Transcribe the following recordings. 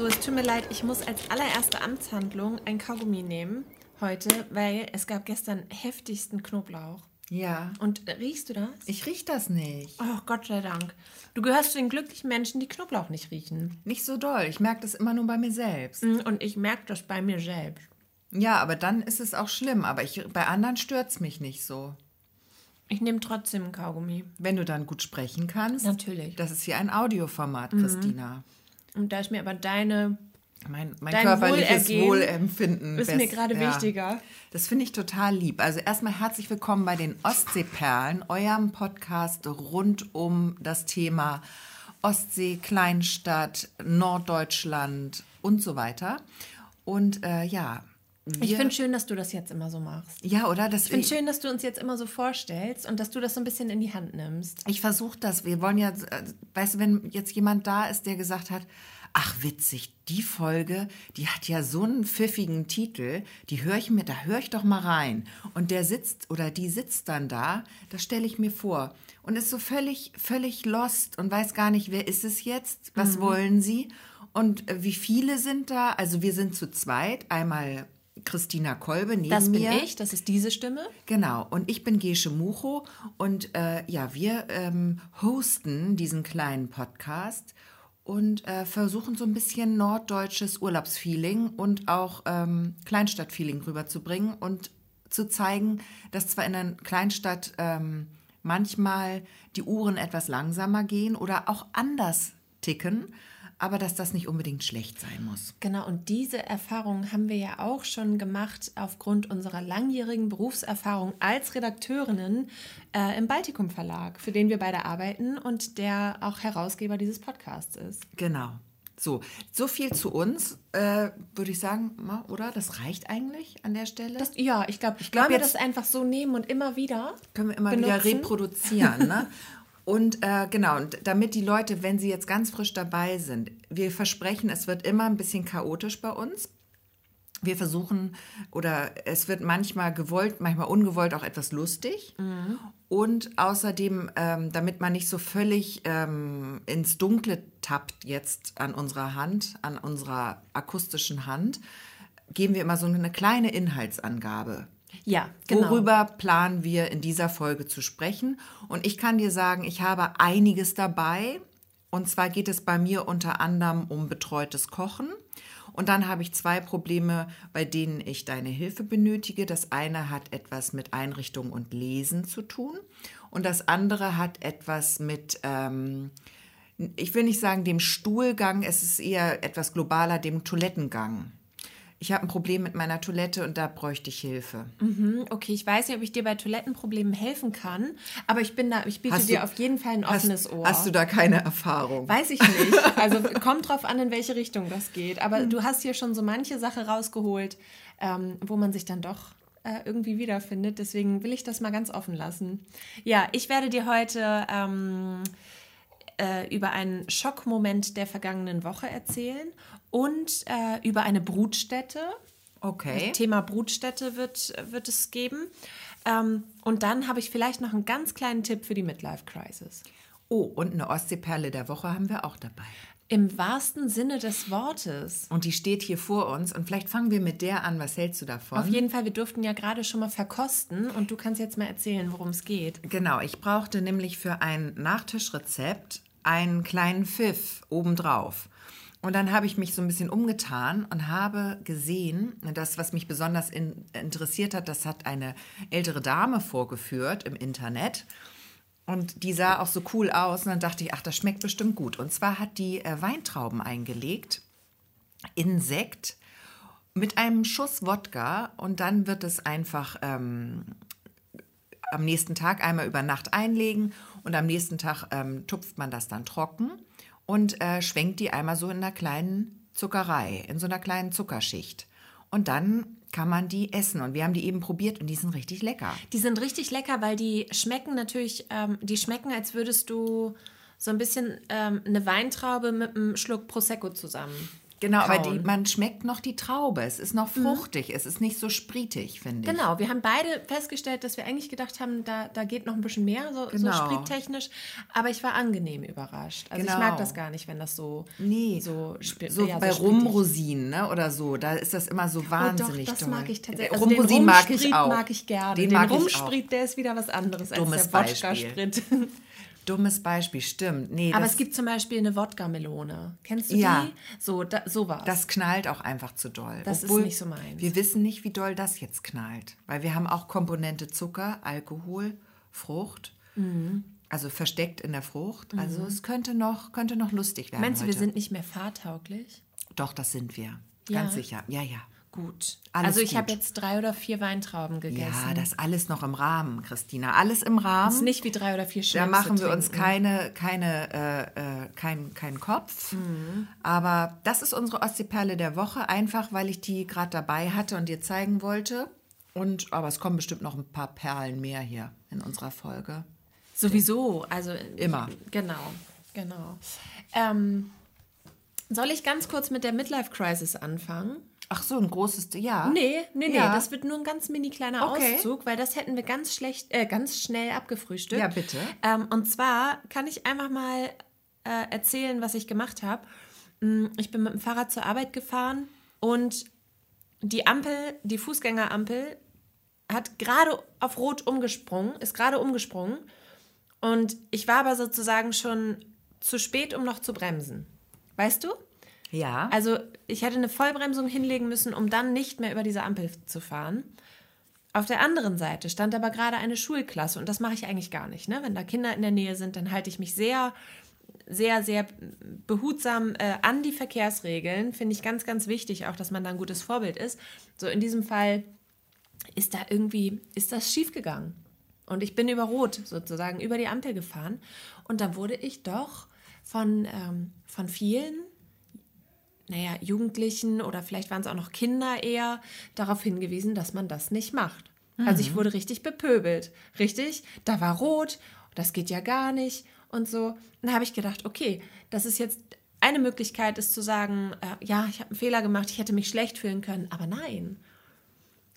So, es tut mir leid, ich muss als allererste Amtshandlung ein Kaugummi nehmen heute, weil es gab gestern heftigsten Knoblauch. Ja. Und äh, riechst du das? Ich riech das nicht. Oh, Gott sei Dank. Du gehörst zu den glücklichen Menschen, die Knoblauch nicht riechen. Nicht so doll. Ich merke das immer nur bei mir selbst. Mm, Und ich merke das bei mir selbst. Ja, aber dann ist es auch schlimm. Aber ich, bei anderen stört es mich nicht so. Ich nehme trotzdem ein Kaugummi. Wenn du dann gut sprechen kannst. Natürlich. Das ist hier ein Audioformat, Christina. Und da ist mir aber deine Mein, mein Dein körperliches Wohlergehen Wohlempfinden. ist mir gerade wichtiger. Das finde ich total lieb. Also erstmal herzlich willkommen bei den Ostseeperlen, eurem Podcast rund um das Thema Ostsee, Kleinstadt, Norddeutschland und so weiter. Und äh, ja, Ich finde schön, dass du das jetzt immer so machst. ja, oder? Das, Ich finde schön, dass du uns jetzt immer so vorstellst und dass du das so ein bisschen in die Hand nimmst. Ich versuche das. Wir wollen ja, äh, weißt du, wenn jetzt jemand da ist, der gesagt hat, ach witzig, die Folge, die hat ja so einen pfiffigen Titel, die höre ich mir, da höre ich doch mal rein. Und der sitzt oder die sitzt dann da, das stelle ich mir vor und ist so völlig, völlig lost und weiß gar nicht, wer ist es jetzt, was wollen sie und äh, wie viele sind da? Also wir sind zu zweit, einmal Christina Kolbe neben Das bin mir. ich, das ist diese Stimme. Genau, und ich bin Gesche Mucho und äh, ja, wir ähm, hosten diesen kleinen Podcast und äh, versuchen so ein bisschen norddeutsches Urlaubsfeeling und auch ähm, Kleinstadtfeeling rüberzubringen und zu zeigen, dass zwar in einer Kleinstadt ähm, manchmal die Uhren etwas langsamer gehen oder auch anders ticken, aber dass das nicht unbedingt schlecht sein muss. Genau, und diese Erfahrung haben wir ja auch schon gemacht aufgrund unserer langjährigen Berufserfahrung als Redakteurinnen äh, im Baltikum Verlag, für den wir beide arbeiten und der auch Herausgeber dieses Podcasts ist. Genau. So, so viel zu uns, äh, würde ich sagen, oder? Das reicht eigentlich an der Stelle. Das, ja, ich glaube, ich glaub, glaube, wir das einfach so nehmen und immer wieder. können wir immer wieder benutzen. reproduzieren. Ne? Und äh, genau, und damit die Leute, wenn sie jetzt ganz frisch dabei sind, wir versprechen, es wird immer ein bisschen chaotisch bei uns. Wir versuchen, oder es wird manchmal gewollt, manchmal ungewollt auch etwas lustig. Und außerdem, ähm, damit man nicht so völlig ähm, ins Dunkle tappt jetzt an unserer Hand, an unserer akustischen Hand, geben wir immer so eine kleine Inhaltsangabe. Ja, genau. Worüber planen wir in dieser Folge zu sprechen? Und ich kann dir sagen, ich habe einiges dabei. Und zwar geht es bei mir unter anderem um betreutes Kochen. Und dann habe ich zwei Probleme, bei denen ich deine Hilfe benötige. Das eine hat etwas mit Einrichtung und Lesen zu tun. Und das andere hat etwas mit, ähm, ich will nicht sagen dem Stuhlgang, es ist eher etwas globaler, dem Toilettengang. Ich habe ein Problem mit meiner Toilette und da bräuchte ich Hilfe. Hm, Okay, ich weiß nicht, ob ich dir bei Toilettenproblemen helfen kann, aber ich bin da, ich biete Hast dir du- auf jeden Fall ein offenes hast, Ohr. Hast du da keine Erfahrung? Weiß ich nicht. Also kommt drauf an, in welche Richtung das geht. Aber Hm. du hast hier schon so manche Sache rausgeholt, ähm, wo man sich dann doch äh, irgendwie wiederfindet. Deswegen will ich das mal ganz offen lassen. Ja, ich werde dir heute ähm, äh, über einen Schockmoment der vergangenen Woche erzählen und äh, über eine Brutstätte. Okay. Das Thema Brutstätte wird, wird es geben. Ähm, und dann habe ich vielleicht noch einen ganz kleinen Tipp für die Midlife Crisis. Oh, und eine Ostseeperle der Woche haben wir auch dabei. Im wahrsten Sinne des Wortes. Und die steht hier vor uns. Und vielleicht fangen wir mit der an. Was hältst du davon? Auf jeden Fall, wir durften ja gerade schon mal verkosten und du kannst jetzt mal erzählen, worum es geht. Genau, ich brauchte nämlich für ein Nachtischrezept einen kleinen Pfiff obendrauf. Und dann habe ich mich so ein bisschen umgetan und habe gesehen, das, was mich besonders in, interessiert hat, das hat eine ältere Dame vorgeführt im Internet. Und die sah auch so cool aus. Und dann dachte ich, ach, das schmeckt bestimmt gut. Und zwar hat die äh, Weintrauben eingelegt in Sekt mit einem Schuss Wodka. Und dann wird es einfach ähm, am nächsten Tag einmal über Nacht einlegen und am nächsten Tag ähm, tupft man das dann trocken und äh, schwenkt die einmal so in einer kleinen Zuckerei, in so einer kleinen Zuckerschicht. Und dann kann man die essen. Und wir haben die eben probiert und die sind richtig lecker. Die sind richtig lecker, weil die schmecken natürlich, ähm, die schmecken, als würdest du so ein bisschen ähm, eine Weintraube mit einem Schluck Prosecco zusammen Genau, aber kauen. die, man schmeckt noch die Traube. Es ist noch fruchtig. Es ist nicht so spritig, finde ich. Genau, wir haben beide festgestellt, dass wir eigentlich gedacht haben, da, da geht noch ein bisschen mehr, so, Genau. so sprittechnisch. Aber ich war angenehm überrascht. Also ich Genau. mag das gar nicht, wenn das so, Nee, so, so ja, bei so Rumrosinen ne, oder so, da ist das immer so Oh, doch, wahnsinnig das toll. mag ich tatsächlich. Also Rumrosinen mag ich auch. mag ich gerne. Den, Den, ich. Rumsprit, der ist wieder was anderes Dummes als der Wodka-Sprit. Dummes Beispiel, stimmt. Nee, Aber es gibt zum Beispiel eine Wodka-Melone. Kennst du Ja. die? So, da, sowas. das knallt auch einfach zu doll. Das ist nicht so meins. Wir wissen nicht, wie doll das jetzt knallt, weil wir haben auch Komponente Zucker, Alkohol, Frucht. Mhm. Also versteckt in der Frucht. Also es könnte noch, könnte noch lustig werden. Meinst du, wir sind nicht mehr fahrtauglich? Doch, das sind wir. Ja. Ganz sicher. Ja, ja. Gut. Alles also ich habe jetzt drei oder vier Weintrauben gegessen. Ja, das alles noch im Rahmen, Christina. Alles im Rahmen. ist nicht wie drei oder vier Da Schnäpse machen wir uns trinken. keine, keine, äh, äh, kein, keinen Kopf. Mhm. Aber das ist unsere Ostseeperle der Woche, einfach weil ich die gerade dabei hatte und dir zeigen wollte. Und aber es kommen bestimmt noch ein paar Perlen mehr hier in unserer Folge. Sowieso, also Immer. Genau, genau. Ähm, soll ich ganz kurz mit der Midlife Crisis anfangen? Ach so, ein großes, ja. Nee, nee, nee, Ja. das wird nur ein ganz mini kleiner Okay. Auszug, weil das hätten wir ganz schlecht, äh, ganz schnell abgefrühstückt. Ja, bitte. Ähm, und zwar kann ich einfach mal äh, erzählen, was ich gemacht habe. Mm, Ich bin mit dem Fahrrad zur Arbeit gefahren und die Ampel, die Fußgängerampel, hat gerade auf Rot umgesprungen, ist gerade umgesprungen. Und ich war aber sozusagen schon zu spät, um noch zu bremsen. Weißt du? Ja. Also ich hätte eine Vollbremsung hinlegen müssen, um dann nicht mehr über diese Ampel zu fahren. Auf der anderen Seite stand aber gerade eine Schulklasse und das mache ich eigentlich gar nicht. Ne? Wenn da Kinder in der Nähe sind, dann halte ich mich sehr, sehr, sehr behutsam äh, an die Verkehrsregeln. Finde ich ganz, ganz wichtig, auch dass man da ein gutes Vorbild ist. So in diesem Fall ist da irgendwie, ist das schiefgegangen. Und ich bin über Rot sozusagen, über die Ampel gefahren. Und da wurde ich doch von, ähm, von vielen naja, Jugendlichen oder vielleicht waren es auch noch Kinder eher darauf hingewiesen, dass man das nicht macht. Also ich wurde richtig bepöbelt. Richtig? Da war rot, das geht ja gar nicht und so. Und da habe ich gedacht, okay, das ist jetzt eine Möglichkeit, ist zu sagen, äh, ja, ich habe einen Fehler gemacht, ich hätte mich schlecht fühlen können, aber nein.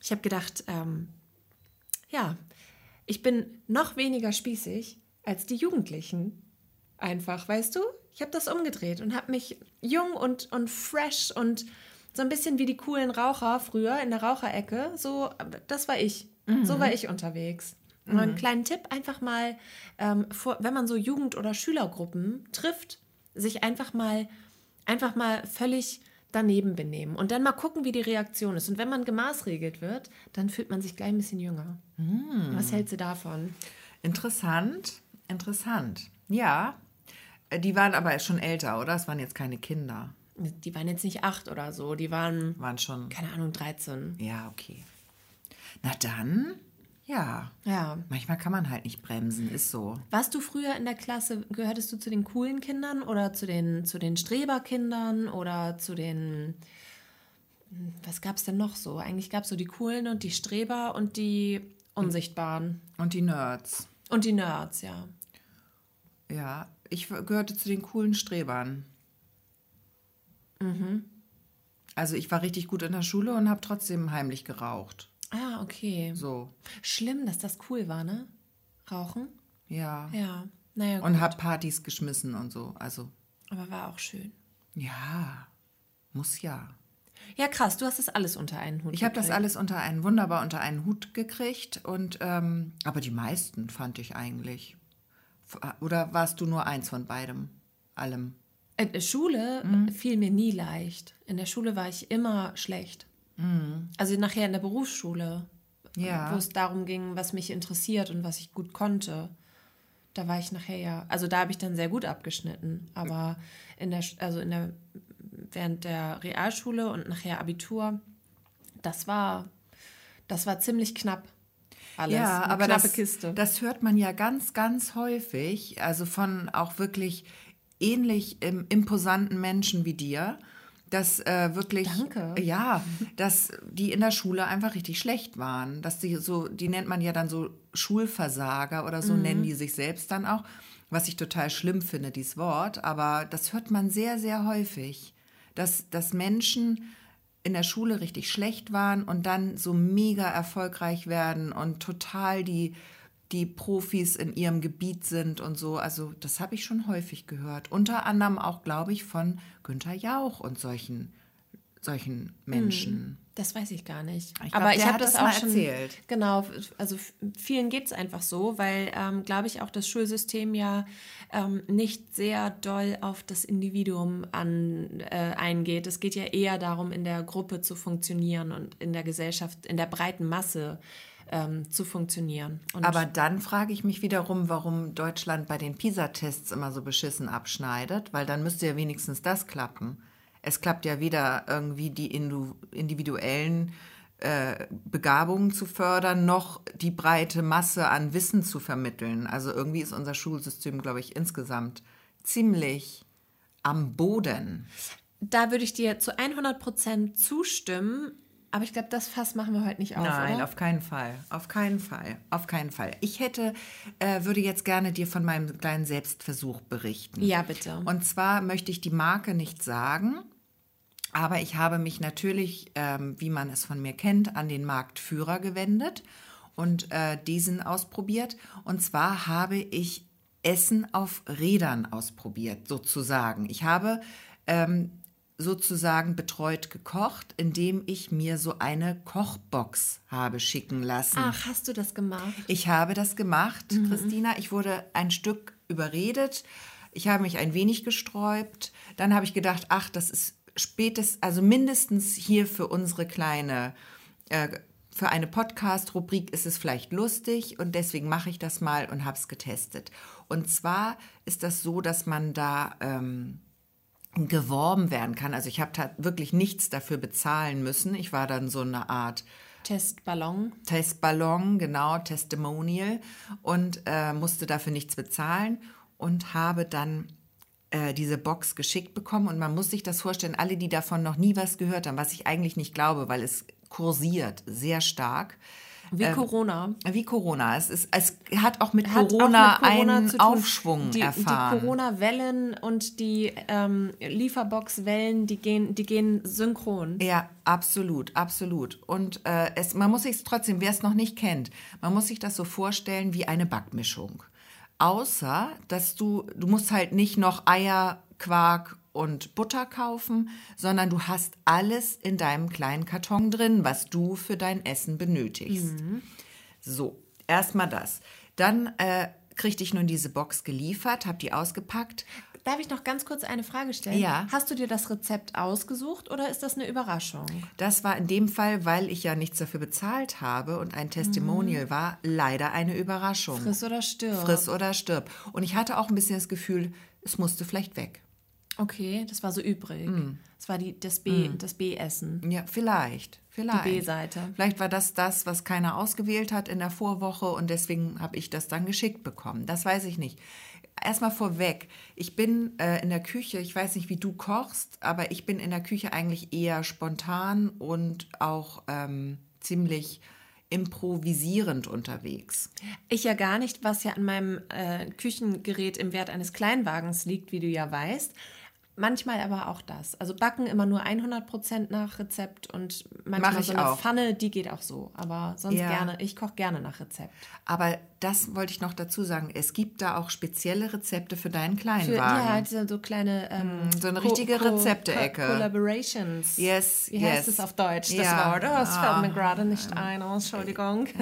Ich habe gedacht, ähm, ja, ich bin noch weniger spießig als die Jugendlichen. Einfach, weißt du? Ich habe das umgedreht und habe mich jung und, und fresh und so ein bisschen wie die coolen Raucher früher in der Raucherecke. So, das war ich. So war ich unterwegs. Und einen kleinen Tipp, einfach mal, ähm, vor, wenn man so Jugend- oder Schülergruppen trifft, sich einfach mal, einfach mal völlig daneben benehmen und dann mal gucken, wie die Reaktion ist. Und wenn man gemaßregelt wird, dann fühlt man sich gleich ein bisschen jünger. Was hältst du davon? Interessant, interessant. Ja, die waren aber schon älter, oder? Es waren jetzt keine Kinder. Die waren jetzt nicht acht oder so, die waren, Waren schon. keine Ahnung, 13. Ja, okay. Na dann, ja. Ja. Manchmal kann man halt nicht bremsen, ist so. Warst du früher in der Klasse, gehörtest du zu den coolen Kindern oder zu den, zu den Streberkindern oder zu den, hm, was gab es denn noch so? Eigentlich gab es so die coolen und die Streber und die Unsichtbaren. Und die Nerds. Und die Nerds, ja. Ja, ich gehörte zu den coolen Strebern. Also ich war richtig gut in der Schule und habe trotzdem heimlich geraucht. Ah, okay. So, Schlimm, dass das cool war, ne? Rauchen? ja. Ja. Naja, gut. Und habe Partys geschmissen und so. Also, aber war auch schön. ja, muss ja. Ja, krass, du hast das alles unter einen Hut. Ich habe das alles unter einen, wunderbar unter einen Hut gekriegt. Und, ähm, aber die meisten fand ich eigentlich. Oder warst du nur eins von beidem? Allem? In der Schule Mhm. fiel mir nie leicht. In der Schule war ich immer schlecht. Also nachher in der Berufsschule, Mhm. Ja. wo es darum ging, was mich interessiert und was ich gut konnte. Da war ich nachher ja, also da habe ich dann sehr gut abgeschnitten. Aber in der, also in der, während der Realschule und nachher Abitur, das war, das war ziemlich knapp. Alles. Ja, aber das, Kiste. das hört man ja ganz, ganz häufig. Also von auch wirklich ähnlich ähm, imposanten Menschen wie dir, dass äh, wirklich, Danke. ja, dass die in der Schule einfach richtig schlecht waren. Dass die so, die nennt man ja dann so Schulversager oder Mhm. so nennen die sich selbst dann auch. Was ich total schlimm finde, dieses Wort, aber das hört man sehr, sehr häufig. dass, dass Menschen in der Schule richtig schlecht waren und dann so mega erfolgreich werden und total die, die Profis in ihrem Gebiet sind und so. Also das habe ich schon häufig gehört. Unter anderem auch, glaube ich, von Günther Jauch und solchen, solchen Menschen. Das weiß ich gar nicht. Ich glaub, Aber ich habe das das auch schon erzählt. Genau, also vielen geht es einfach so, weil, ähm, glaube ich, auch das Schulsystem ja ähm, nicht sehr doll auf das Individuum an, äh, eingeht. Es geht ja eher darum, in der Gruppe zu funktionieren und in der Gesellschaft, in der breiten Masse ähm, zu funktionieren. Und Aber dann frage ich mich wiederum, warum Deutschland bei den PISA-Tests immer so beschissen abschneidet, weil dann müsste ja wenigstens das klappen. Es klappt ja weder irgendwie die individuellen äh, Begabungen zu fördern, noch die breite Masse an Wissen zu vermitteln. Also irgendwie ist unser Schulsystem, glaube ich, insgesamt ziemlich am Boden. da würde ich dir zu 100 Prozent zustimmen. Aber ich glaube, das Fass machen wir heute nicht auf. Nein, oder? auf keinen Fall. Auf keinen Fall. Auf keinen Fall. Ich hätte, äh, würde jetzt gerne dir von meinem kleinen Selbstversuch berichten. Ja, bitte. Und zwar möchte ich die Marke nicht sagen, aber ich habe mich natürlich, ähm, wie man es von mir kennt, an den Marktführer gewendet und äh, diesen ausprobiert. Und zwar habe ich Essen auf Rädern ausprobiert, sozusagen. Ich habe ähm, sozusagen betreut gekocht, indem ich mir so eine Kochbox habe schicken lassen. Ach, hast du das gemacht? Ich habe das gemacht, Christina. Ich wurde ein Stück überredet. Ich habe mich ein wenig gesträubt. Dann habe ich gedacht, ach, das ist spätestens, also mindestens hier für unsere kleine, äh, für eine Podcast-Rubrik ist es vielleicht lustig und deswegen mache ich das mal und habe es getestet. Und zwar ist das so, dass man da ähm, geworben werden kann. Also ich habe wirklich nichts dafür bezahlen müssen. Ich war dann so eine Art Testballon. Testballon, genau, Testimonial und äh, musste dafür nichts bezahlen und habe dann äh, diese Box geschickt bekommen und man muss sich das vorstellen, alle, die davon noch nie was gehört haben, was ich eigentlich nicht glaube, weil es kursiert sehr stark. Wie Corona. Wie Corona. Es, ist, es hat auch mit Hat auch Corona, mit Corona einen. Aufschwung die, erfahren. Die Corona-Wellen und die ähm, Lieferbox-Wellen, die gehen, die gehen synchron. Ja, absolut, absolut. Und äh, es, man muss sich trotzdem, wer es noch nicht kennt, man muss sich das so vorstellen wie eine Backmischung. Außer, dass du, du musst halt nicht noch Eier, Quark und Butter kaufen, sondern du hast alles in deinem kleinen Karton drin, was du für dein Essen benötigst. So, erstmal das. Dann äh, kriegte ich nun diese Box geliefert, habe die ausgepackt. Darf ich noch ganz kurz eine Frage stellen? Ja. Hast du dir das Rezept ausgesucht oder ist das eine Überraschung? Das war in dem Fall, weil ich ja nichts dafür bezahlt habe und ein Testimonial war, leider eine Überraschung. Friss oder stirb. Friss oder stirb. Und ich hatte auch ein bisschen das Gefühl, es musste vielleicht weg. Okay, das war so übrig. Mm. Das war die, das B, das B-Essen. Ja, vielleicht. Vielleicht. B-Seite. Vielleicht war das das, was keiner ausgewählt hat in der Vorwoche und deswegen habe ich das dann geschickt bekommen. Das weiß ich nicht. Erstmal vorweg, ich bin äh, in der Küche, ich weiß nicht, wie du kochst, aber ich bin in der Küche eigentlich eher spontan und auch ähm, ziemlich improvisierend unterwegs. Ich ja gar nicht, was ja an meinem äh, Küchengerät im Wert eines Kleinwagens liegt, wie du ja weißt. Manchmal aber auch das. Also backen immer nur 100% nach Rezept und manchmal so eine auch. Pfanne, die geht auch so. Aber sonst Ja. gerne, ich koche gerne nach Rezept. Aber das wollte ich noch dazu sagen. Es gibt da auch spezielle Rezepte für deinen Für, Kleinwagen. ja, diese so kleine ähm, so eine Co- richtige Co- Rezepte-Ecke. Co- Collaborations. Yes, Wie heißt yes. es auf Deutsch, das Ja. Wort? Oh, es fällt Ah. mir gerade nicht ein. Oh, Entschuldigung.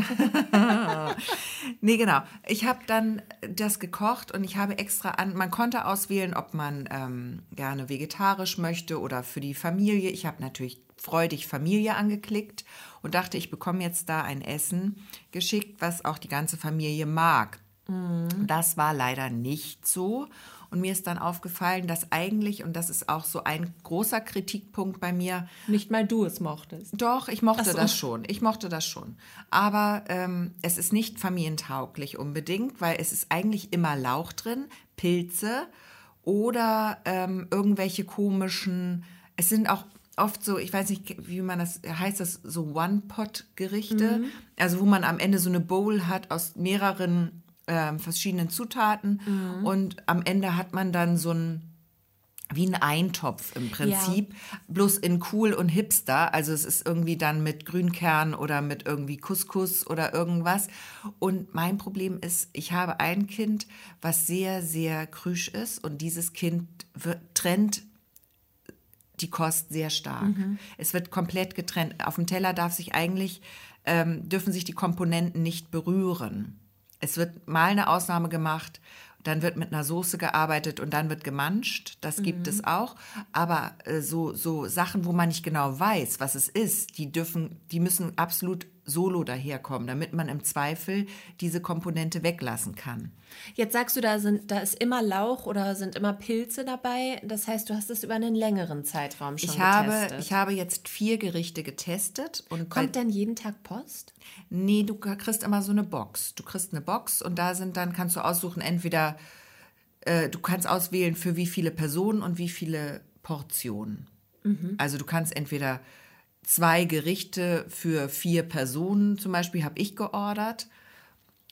Nee, genau. Ich habe dann das gekocht und ich habe extra an, man konnte auswählen, ob man ähm, gerne vegetarisch möchte oder für die Familie. Ich habe natürlich freudig Familie angeklickt und dachte, ich bekomme jetzt da ein Essen geschickt, was auch die ganze Familie mag. Das war leider nicht so. Und mir ist dann aufgefallen, dass eigentlich, und das ist auch so ein großer Kritikpunkt bei mir, Nicht mal du es mochtest. doch, ich mochte so. das schon. Ich mochte das schon. Aber ähm, es ist nicht familientauglich unbedingt, weil es ist eigentlich immer Lauch drin, Pilze oder ähm, irgendwelche komischen. Es sind auch oft so, ich weiß nicht, wie man das heißt, das so One-Pot-Gerichte. Mhm. Also wo man am Ende so eine Bowl hat aus mehreren ähm, verschiedenen Zutaten Mhm. und am Ende hat man dann so ein wie ein Eintopf im Prinzip, ja. bloß in cool und hipster. Also es ist irgendwie dann mit Grünkern oder mit irgendwie Couscous oder irgendwas. Und mein Problem ist, ich habe ein Kind, was sehr, sehr krüsch ist und dieses Kind trennt die Kost sehr stark. Mhm. Es wird komplett getrennt. Auf dem Teller darf sich eigentlich, ähm, dürfen sich die Komponenten nicht berühren. Es wird mal eine Ausnahme gemacht dann wird mit einer Soße gearbeitet und dann wird gemanscht. Das gibt mhm. es auch. Aber äh, so, so Sachen, wo man nicht genau weiß, was es ist, die dürfen, die müssen absolut solo daherkommen, damit man im Zweifel diese Komponente weglassen kann. Jetzt sagst du, da, sind, da ist immer Lauch oder sind immer Pilze dabei. Das heißt, du hast es über einen längeren Zeitraum schon ich getestet. ich habe jetzt vier Gerichte getestet. Und Kommt dann jeden Tag Post? Nee, du kriegst immer so eine Box. Du kriegst eine Box und da sind dann, kannst du aussuchen, entweder äh, du kannst auswählen, für wie viele Personen und wie viele Portionen. Mhm. Also du kannst entweder zwei Gerichte für vier Personen zum Beispiel habe ich geordert.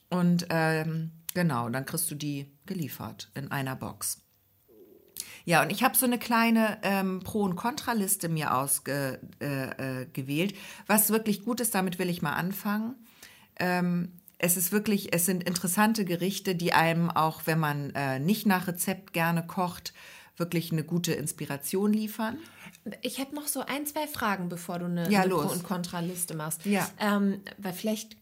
Und ähm, genau, dann kriegst du die geliefert in einer Box. Ja, und ich habe so eine kleine ähm, Pro- und Kontraliste mir ausgewählt, äh, äh, was wirklich gut ist. Damit will ich mal anfangen. Ähm, es ist wirklich, es sind interessante Gerichte, die einem auch, wenn man äh, nicht nach Rezept gerne kocht, wirklich eine gute Inspiration liefern. Ich hätte noch so ein, zwei Fragen, bevor du eine, ja, eine Pro- und Kontraliste machst. Ja. Ähm, weil vielleicht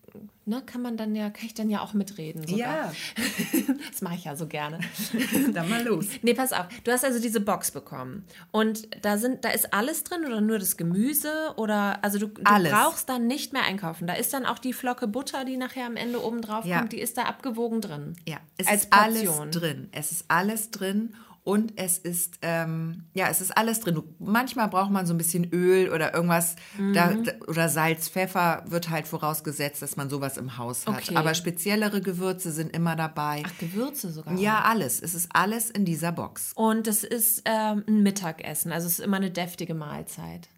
ne, kann man dann ja, kann ich dann ja auch mitreden. Sogar. Ja. das mache ich ja so gerne. dann mal los. Nee, pass auf. Du hast also diese Box bekommen. Und da sind, da ist alles drin oder nur das Gemüse? Oder also du, du brauchst dann nicht mehr einkaufen. Da ist dann auch die Flocke Butter, die nachher am Ende oben drauf ja. kommt, die ist da abgewogen drin. Ja, es als ist Portion. alles drin. Es ist alles drin und es ist, ähm, ja, es ist alles drin. manchmal braucht man so ein bisschen Öl oder irgendwas mhm. da, oder Salz, Pfeffer wird halt vorausgesetzt, dass man sowas im Haus hat. Okay. Aber speziellere Gewürze sind immer dabei. Ach, Gewürze sogar? Ja, alles. Es ist alles in dieser Box. Und es ist ähm, ein Mittagessen, also es ist immer eine deftige Mahlzeit.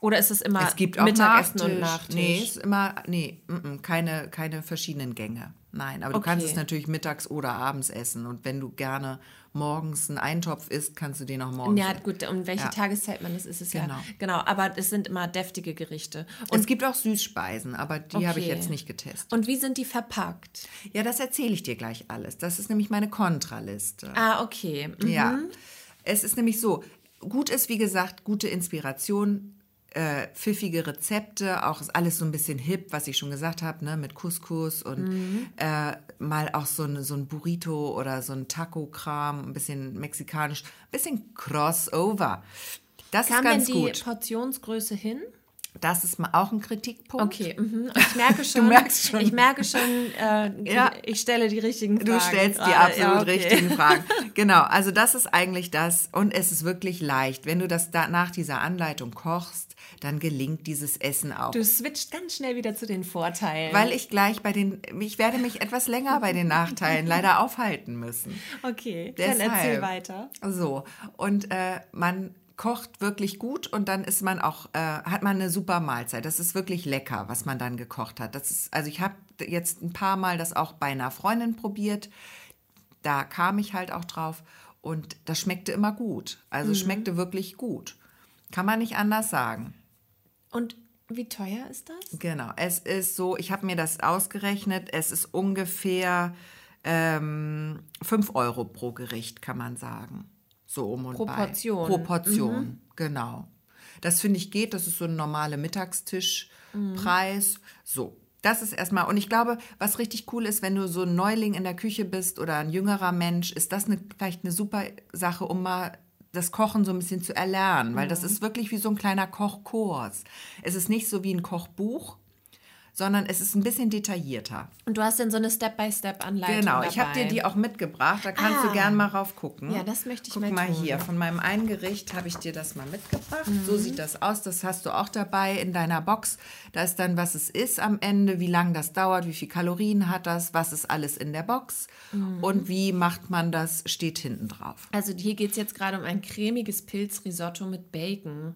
Oder ist es immer es gibt auch Mittagessen Nachtisch. und Nachtisch? Nee, es ist immer, nee, m -m, keine, keine verschiedenen Gänge. Nein, aber du okay. kannst es natürlich mittags oder abends essen. Und wenn du gerne morgens einen Eintopf isst, kannst du den auch morgens Ja, gut, um welche ja. Tageszeit man ist, ist es genau. ja. Genau, aber es sind immer deftige Gerichte. Und es gibt auch Süßspeisen, aber die okay. habe ich jetzt nicht getestet. Und wie sind die verpackt? Ja, das erzähle ich dir gleich alles. Das ist nämlich meine Kontraliste. Ah, okay. Mhm. Ja. Es ist nämlich so, gut ist, wie gesagt, gute Inspiration äh, pfiffige Rezepte, auch ist alles so ein bisschen hip, was ich schon gesagt habe, ne, mit Couscous und mhm. äh, mal auch so, eine, so ein Burrito oder so ein Taco-Kram, ein bisschen mexikanisch, ein bisschen Crossover. Das Kam ist ganz denn die gut. Portionsgröße hin? Das ist auch ein Kritikpunkt. Okay, mhm. ich merke schon. du merkst schon. Ich merke schon, äh, ja. ich stelle die richtigen Fragen. Du stellst die absolut ja, okay. richtigen Fragen. Genau, also das ist eigentlich das und es ist wirklich leicht. Wenn du das da nach dieser Anleitung kochst, dann gelingt dieses Essen auch. Du switcht ganz schnell wieder zu den Vorteilen. Weil ich gleich bei den, ich werde mich etwas länger bei den Nachteilen leider aufhalten müssen. Okay, Deshalb. dann erzähl weiter. So, und äh, man kocht wirklich gut und dann ist man auch, äh, hat man eine super Mahlzeit. Das ist wirklich lecker, was man dann gekocht hat. Das ist, also ich habe jetzt ein paar Mal das auch bei einer Freundin probiert. Da kam ich halt auch drauf und das schmeckte immer gut. Also mhm. schmeckte wirklich gut. Kann man nicht anders sagen. Und wie teuer ist das? Genau, es ist so, ich habe mir das ausgerechnet, es ist ungefähr ähm, 5 Euro pro Gericht, kann man sagen. So um und Proportion. bei. Proportion, mhm. genau. Das finde ich geht, das ist so ein normaler Mittagstischpreis. Mhm. So, das ist erstmal, und ich glaube, was richtig cool ist, wenn du so ein Neuling in der Küche bist oder ein jüngerer Mensch, ist das eine, vielleicht eine super Sache, um mal das Kochen so ein bisschen zu erlernen, weil mhm. das ist wirklich wie so ein kleiner Kochkurs. Es ist nicht so wie ein Kochbuch, sondern es ist ein bisschen detaillierter. Und du hast dann so eine Step-by-Step-Anleitung Genau, ich habe dir die auch mitgebracht, da kannst ah. du gern mal rauf gucken. Ja, das möchte ich Guck mal mal tun. hier, von meinem einen Gericht habe ich dir das mal mitgebracht. Mhm. So sieht das aus, das hast du auch dabei in deiner Box. Da ist dann, was es ist am Ende, wie lange das dauert, wie viel Kalorien hat das, was ist alles in der Box mhm. und wie macht man das, steht hinten drauf. Also hier geht es jetzt gerade um ein cremiges Pilzrisotto mit Bacon.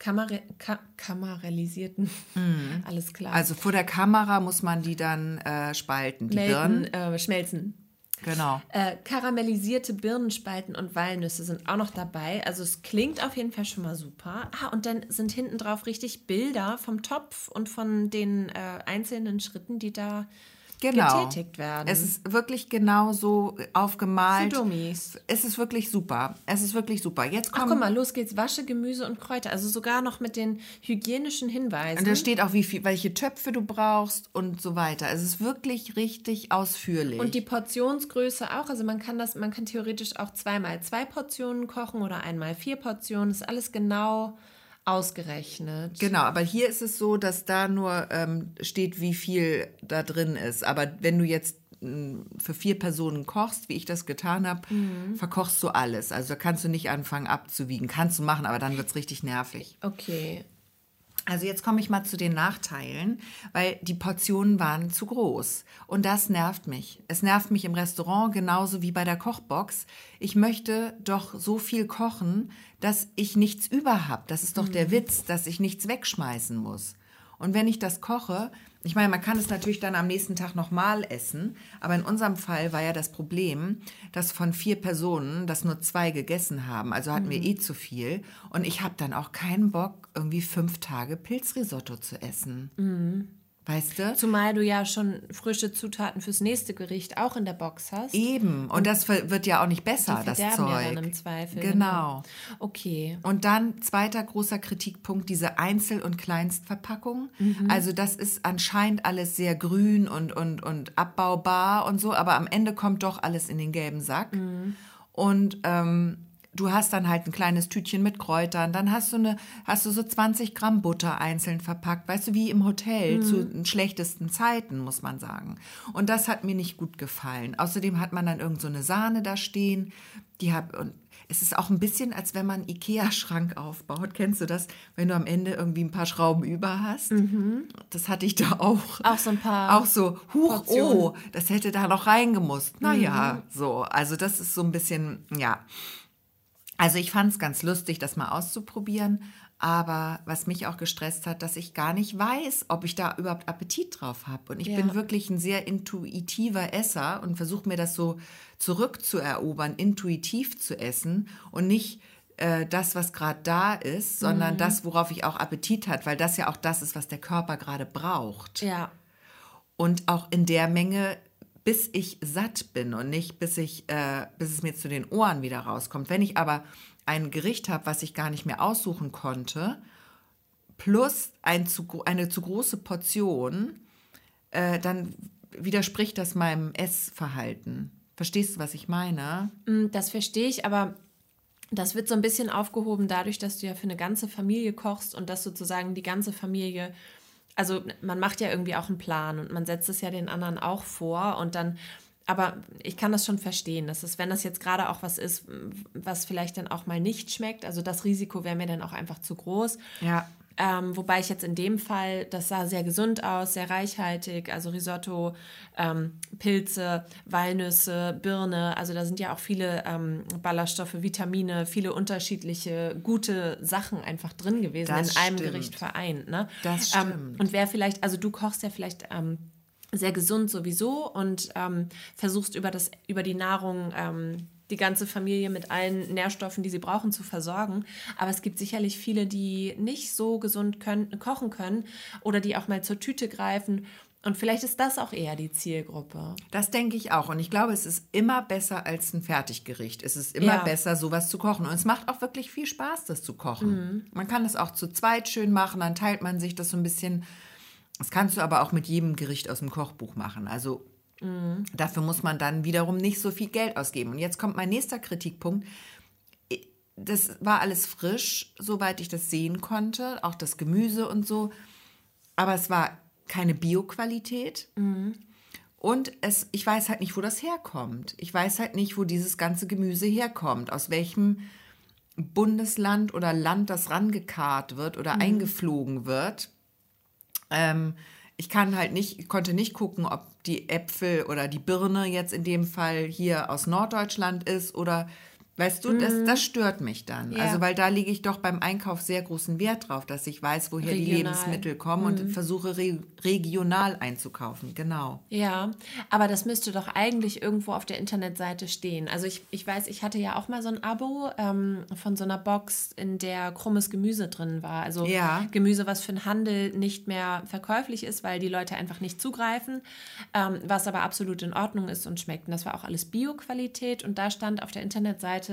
Kamera ka kameralisierten. Mhm. Alles klar. Also vor der Kamera muss man die dann äh, spalten, die Melden, Birnen. Äh, schmelzen. Genau. Äh, karamellisierte Birnenspalten und Walnüsse sind auch noch dabei. Also es klingt auf jeden Fall schon mal super. Ah, und dann sind hinten drauf richtig Bilder vom Topf und von den äh, einzelnen Schritten, die da genau. getätigt werden. Es ist wirklich genau so aufgemalt. Für Dummies. Es ist wirklich super. Es ist wirklich super. Jetzt Ach, kommt. guck mal, los geht's. Wasche, Gemüse und Kräuter. Also sogar noch mit den hygienischen Hinweisen. Und da steht auch, wie viel, welche Töpfe du brauchst und so weiter. Es ist wirklich richtig ausführlich. Und die Portionsgröße auch. Also man kann das, man kann theoretisch auch zweimal zwei Portionen kochen oder einmal vier Portionen. Das ist alles genau ausgerechnet. Genau, aber hier ist es so, dass da nur ähm, steht, wie viel da drin ist. Aber wenn du jetzt mh, für vier Personen kochst, wie ich das getan habe, verkochst du alles. Also da kannst du nicht anfangen abzuwiegen. Kannst du machen, aber dann wird es richtig nervig. Okay. Also jetzt komme ich mal zu den Nachteilen, weil die Portionen waren zu groß. Und das nervt mich. Es nervt mich im Restaurant genauso wie bei der Kochbox. Ich möchte doch so viel kochen, dass ich nichts über habe. Das ist doch der Witz, dass ich nichts wegschmeißen muss. Und wenn ich das koche, ich meine, man kann es natürlich dann am nächsten Tag nochmal essen, aber in unserem Fall war ja das Problem, dass von vier Personen das nur zwei gegessen haben. Also hatten wir eh zu viel. Und ich habe dann auch keinen Bock, irgendwie fünf Tage Pilzrisotto zu essen. Weißt du? Zumal du ja schon frische Zutaten fürs nächste Gericht auch in der Box hast. Eben. Und das ver- wird ja auch nicht besser, das Zeug. ja dann im Zweifel. Genau. Okay. Und dann zweiter großer Kritikpunkt, diese Einzel- und Kleinstverpackung. Also das ist anscheinend alles sehr grün und, und, und abbaubar und so, aber am Ende kommt doch alles in den gelben Sack. Und ähm, du hast dann halt ein kleines Tütchen mit Kräutern, dann hast du, eine, hast du so 20 Gramm Butter einzeln verpackt, weißt du, wie im Hotel zu den schlechtesten Zeiten, muss man sagen. Und das hat mir nicht gut gefallen. Außerdem hat man dann irgend so eine Sahne da stehen, die hab, und es ist auch ein bisschen, als wenn man einen Ikea-Schrank aufbaut. Kennst du das? Wenn du am Ende irgendwie ein paar Schrauben über hast. Das hatte ich da auch. Auch so ein paar Auch so, huch, Portionen. oh, das hätte da noch reingemusst. Naja, so. Also das ist so ein bisschen, ja. Also ich fand es ganz lustig, das mal auszuprobieren. Aber was mich auch gestresst hat, dass ich gar nicht weiß, ob ich da überhaupt Appetit drauf habe. Und ich Ja. bin wirklich ein sehr intuitiver Esser und versuche mir das so zurückzuerobern, intuitiv zu essen und nicht äh, das, was gerade da ist, sondern das, worauf ich auch Appetit hat, weil das ja auch das ist, was der Körper gerade braucht Ja. und auch in der Menge, bis ich satt bin und nicht bis ich, äh, bis es mir zu den Ohren wieder rauskommt. Wenn ich aber ein Gericht habe, was ich gar nicht mehr aussuchen konnte, plus ein zu, eine zu große Portion, äh, dann widerspricht das meinem Essverhalten. Verstehst du, was ich meine? Mm, Das verstehe ich, aber das wird so ein bisschen aufgehoben dadurch, dass du ja für eine ganze Familie kochst und dass sozusagen die ganze Familie, also man macht ja irgendwie auch einen Plan und man setzt es ja den anderen auch vor und dann, aber ich kann das schon verstehen, dass es, wenn das jetzt gerade auch was ist, was vielleicht dann auch mal nicht schmeckt, also das Risiko wäre mir dann auch einfach zu groß. Ja. Ähm, wobei ich jetzt in dem Fall, das sah sehr gesund aus, sehr reichhaltig, also Risotto, ähm, Pilze, Walnüsse, Birne, also da sind ja auch viele ähm, Ballaststoffe, Vitamine, viele unterschiedliche gute Sachen einfach drin gewesen, Das in einem stimmt. Gericht vereint. Ne? Das Ähm, stimmt. und wer vielleicht, also du kochst ja vielleicht ähm, sehr gesund sowieso und ähm, versuchst über, das, über die Nahrung die ganze Familie mit allen Nährstoffen, die sie brauchen, zu versorgen. Aber es gibt sicherlich viele, die nicht so gesund können, kochen können oder die auch mal zur Tüte greifen. Und vielleicht ist das auch eher die Zielgruppe. Das denke ich auch. Und ich glaube, es ist immer besser als ein Fertiggericht. Es ist immer Ja. besser, sowas zu kochen. Und es macht auch wirklich viel Spaß, das zu kochen. Man kann das auch zu zweit schön machen, dann teilt man sich das so ein bisschen. Das kannst du aber auch mit jedem Gericht aus dem Kochbuch machen. Also dafür muss man dann wiederum nicht so viel Geld ausgeben. Und jetzt kommt mein nächster Kritikpunkt. Das war alles frisch, soweit ich das sehen konnte, auch das Gemüse und so. Aber es war keine Bioqualität. Und es, ich weiß halt nicht, wo das herkommt. Ich weiß halt nicht, wo dieses ganze Gemüse herkommt, aus welchem Bundesland oder Land das rangekarrt wird oder eingeflogen wird. Ähm, ich kann halt nicht, konnte nicht gucken, ob die Äpfel oder die Birne jetzt in dem Fall hier aus Norddeutschland ist oder Weißt du, das, das stört mich dann. Mhm. Ja. Also, weil da lege ich doch beim Einkauf sehr großen Wert drauf, dass ich weiß, woher die Regional. Mhm. Lebensmittel kommen und versuche re regional einzukaufen. Genau. Ja, aber das müsste doch eigentlich irgendwo auf der Internetseite stehen. Also ich, ich weiß, ich hatte ja auch mal so ein Abo ähm, von so einer Box, in der krummes Gemüse drin war. Also Ja. Gemüse, was für den Handel nicht mehr verkäuflich ist, weil die Leute einfach nicht zugreifen, ähm, was aber absolut in Ordnung ist und schmeckt. Und das war auch alles Bio-Qualität und da stand auf der Internetseite,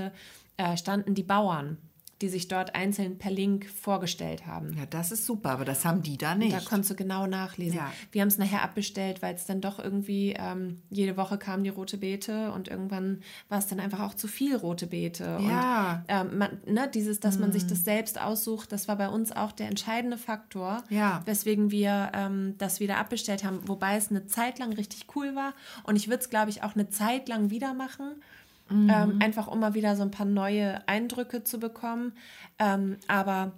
äh, standen die Bauern, die sich dort einzeln per Link vorgestellt haben. Ja, das ist super, aber das haben die da nicht. Da konntest du genau nachlesen. Ja. Wir haben es nachher abbestellt, weil es dann doch irgendwie ähm, jede Woche kam die rote Beete und irgendwann war es dann einfach auch zu viel rote Beete. Ja. Und ähm, man, ne, dieses, dass man sich das selbst aussucht, das war bei uns auch der entscheidende Faktor, Ja. weswegen wir ähm, das wieder abbestellt haben, wobei es eine Zeit lang richtig cool war. Und ich würde es, glaube ich, auch eine Zeit lang wieder machen. Ähm, einfach um mal wieder so ein paar neue Eindrücke zu bekommen. Ähm, aber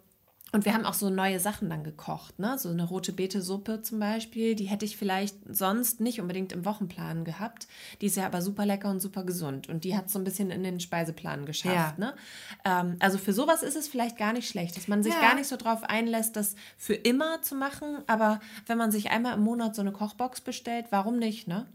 und wir haben auch so neue Sachen dann gekocht, ne? So eine rote Beete-Suppe zum Beispiel, die hätte ich vielleicht sonst nicht unbedingt im Wochenplan gehabt. Die ist ja aber super lecker und super gesund. Und die hat so ein bisschen in den Speiseplan geschafft. Ja. Ne? Ähm, also für sowas ist es vielleicht gar nicht schlecht, dass man sich Ja. gar nicht so drauf einlässt, das für immer zu machen. Aber wenn man sich einmal im Monat so eine Kochbox bestellt, warum nicht, ne?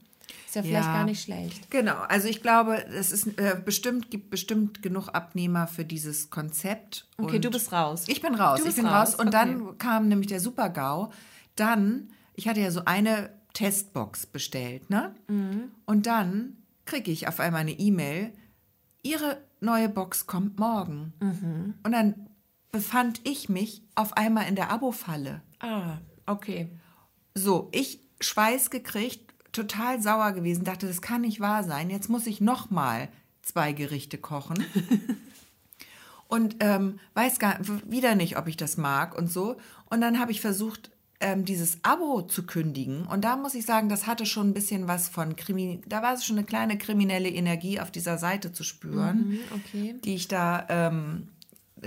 Ist ja vielleicht Ja. gar nicht schlecht. Genau, also ich glaube, es ist äh, bestimmt, gibt bestimmt genug Abnehmer für dieses Konzept. Okay, du bist raus. Ich bin raus, ich bin raus. raus, Und okay. dann kam nämlich der Super-GAU. Dann, ich hatte ja so eine Testbox bestellt, ne? Mhm. Und dann kriege ich auf einmal eine E-Mail, Ihre neue Box kommt morgen. Mhm. Und dann befand ich mich auf einmal in der Abo-Falle. Ah, okay. So, ich Schweiß gekriegt, total sauer gewesen, dachte, das kann nicht wahr sein. Jetzt muss ich noch mal zwei Gerichte kochen. und ähm, weiß gar wieder nicht, ob ich das mag und so. Und dann habe ich versucht, ähm, dieses Abo zu kündigen. Und da muss ich sagen, das hatte schon ein bisschen was von Krimi. Da war es schon eine kleine kriminelle Energie auf dieser Seite zu spüren, Mhm, okay. die ich da. Ähm,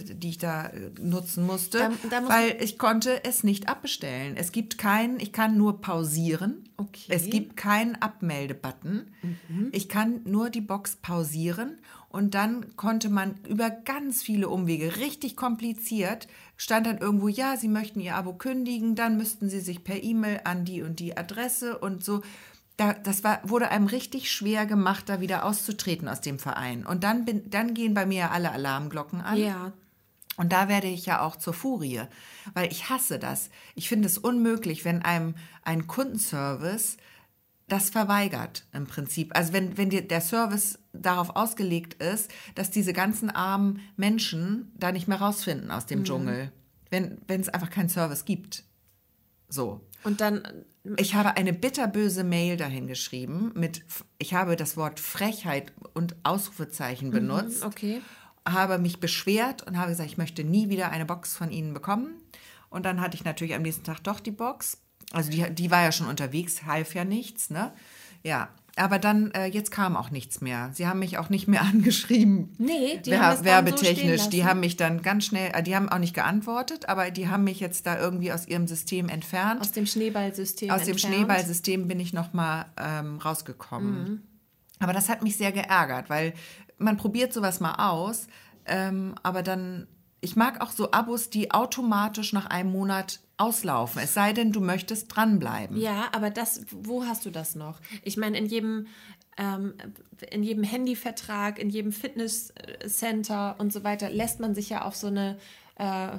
die ich da äh, nutzen musste, Da- da muss- weil ich konnte es nicht abbestellen. Es gibt keinen, ich kann nur pausieren. Okay. Es gibt keinen Abmeldebutton. Ich kann nur die Box pausieren und dann konnte man über ganz viele Umwege, richtig kompliziert, stand dann irgendwo, ja, Sie möchten Ihr Abo kündigen, dann müssten Sie sich per E-Mail an die und die Adresse und so. Da, das war, wurde einem richtig schwer gemacht, da wieder auszutreten aus dem Verein. Und dann, bin, dann gehen bei mir alle Alarmglocken an. Ja, Und da werde ich ja auch zur Furie, weil ich hasse das. Ich finde es unmöglich, wenn einem ein Kundenservice das verweigert im Prinzip. Also wenn, wenn der Service darauf ausgelegt ist, dass diese ganzen armen Menschen da nicht mehr rausfinden aus dem Dschungel, wenn, wenn es einfach keinen Service gibt. So. und dann Ich habe eine bitterböse Mail dahin geschrieben mit, ich habe das Wort Frechheit und Ausrufezeichen benutzt okay. Habe mich beschwert und habe gesagt, ich möchte nie wieder eine Box von Ihnen bekommen. Und dann hatte ich natürlich am nächsten Tag doch die Box. Also die, die war ja schon unterwegs, half ja nichts, ne? Ja, aber dann, äh, jetzt kam auch nichts mehr. Sie haben mich auch nicht mehr angeschrieben. Nee, die Wer- haben das dann so werbetechnisch. die haben mich dann ganz schnell, äh, die haben auch nicht geantwortet, aber die haben mich jetzt da irgendwie aus ihrem System entfernt. Aus dem Schneeballsystem. Aus dem entfernt. Schneeballsystem bin ich nochmal ähm, rausgekommen. Mhm. Aber das hat mich sehr geärgert, weil man probiert sowas mal aus, ähm, aber dann, ich mag auch so Abos, die automatisch nach einem Monat auslaufen. Es sei denn, du möchtest dranbleiben. Ja, aber das, wo hast du das noch? Ich meine, in jedem, ähm, in jedem Handyvertrag, in jedem Fitnesscenter und so weiter lässt man sich ja auf so eine äh,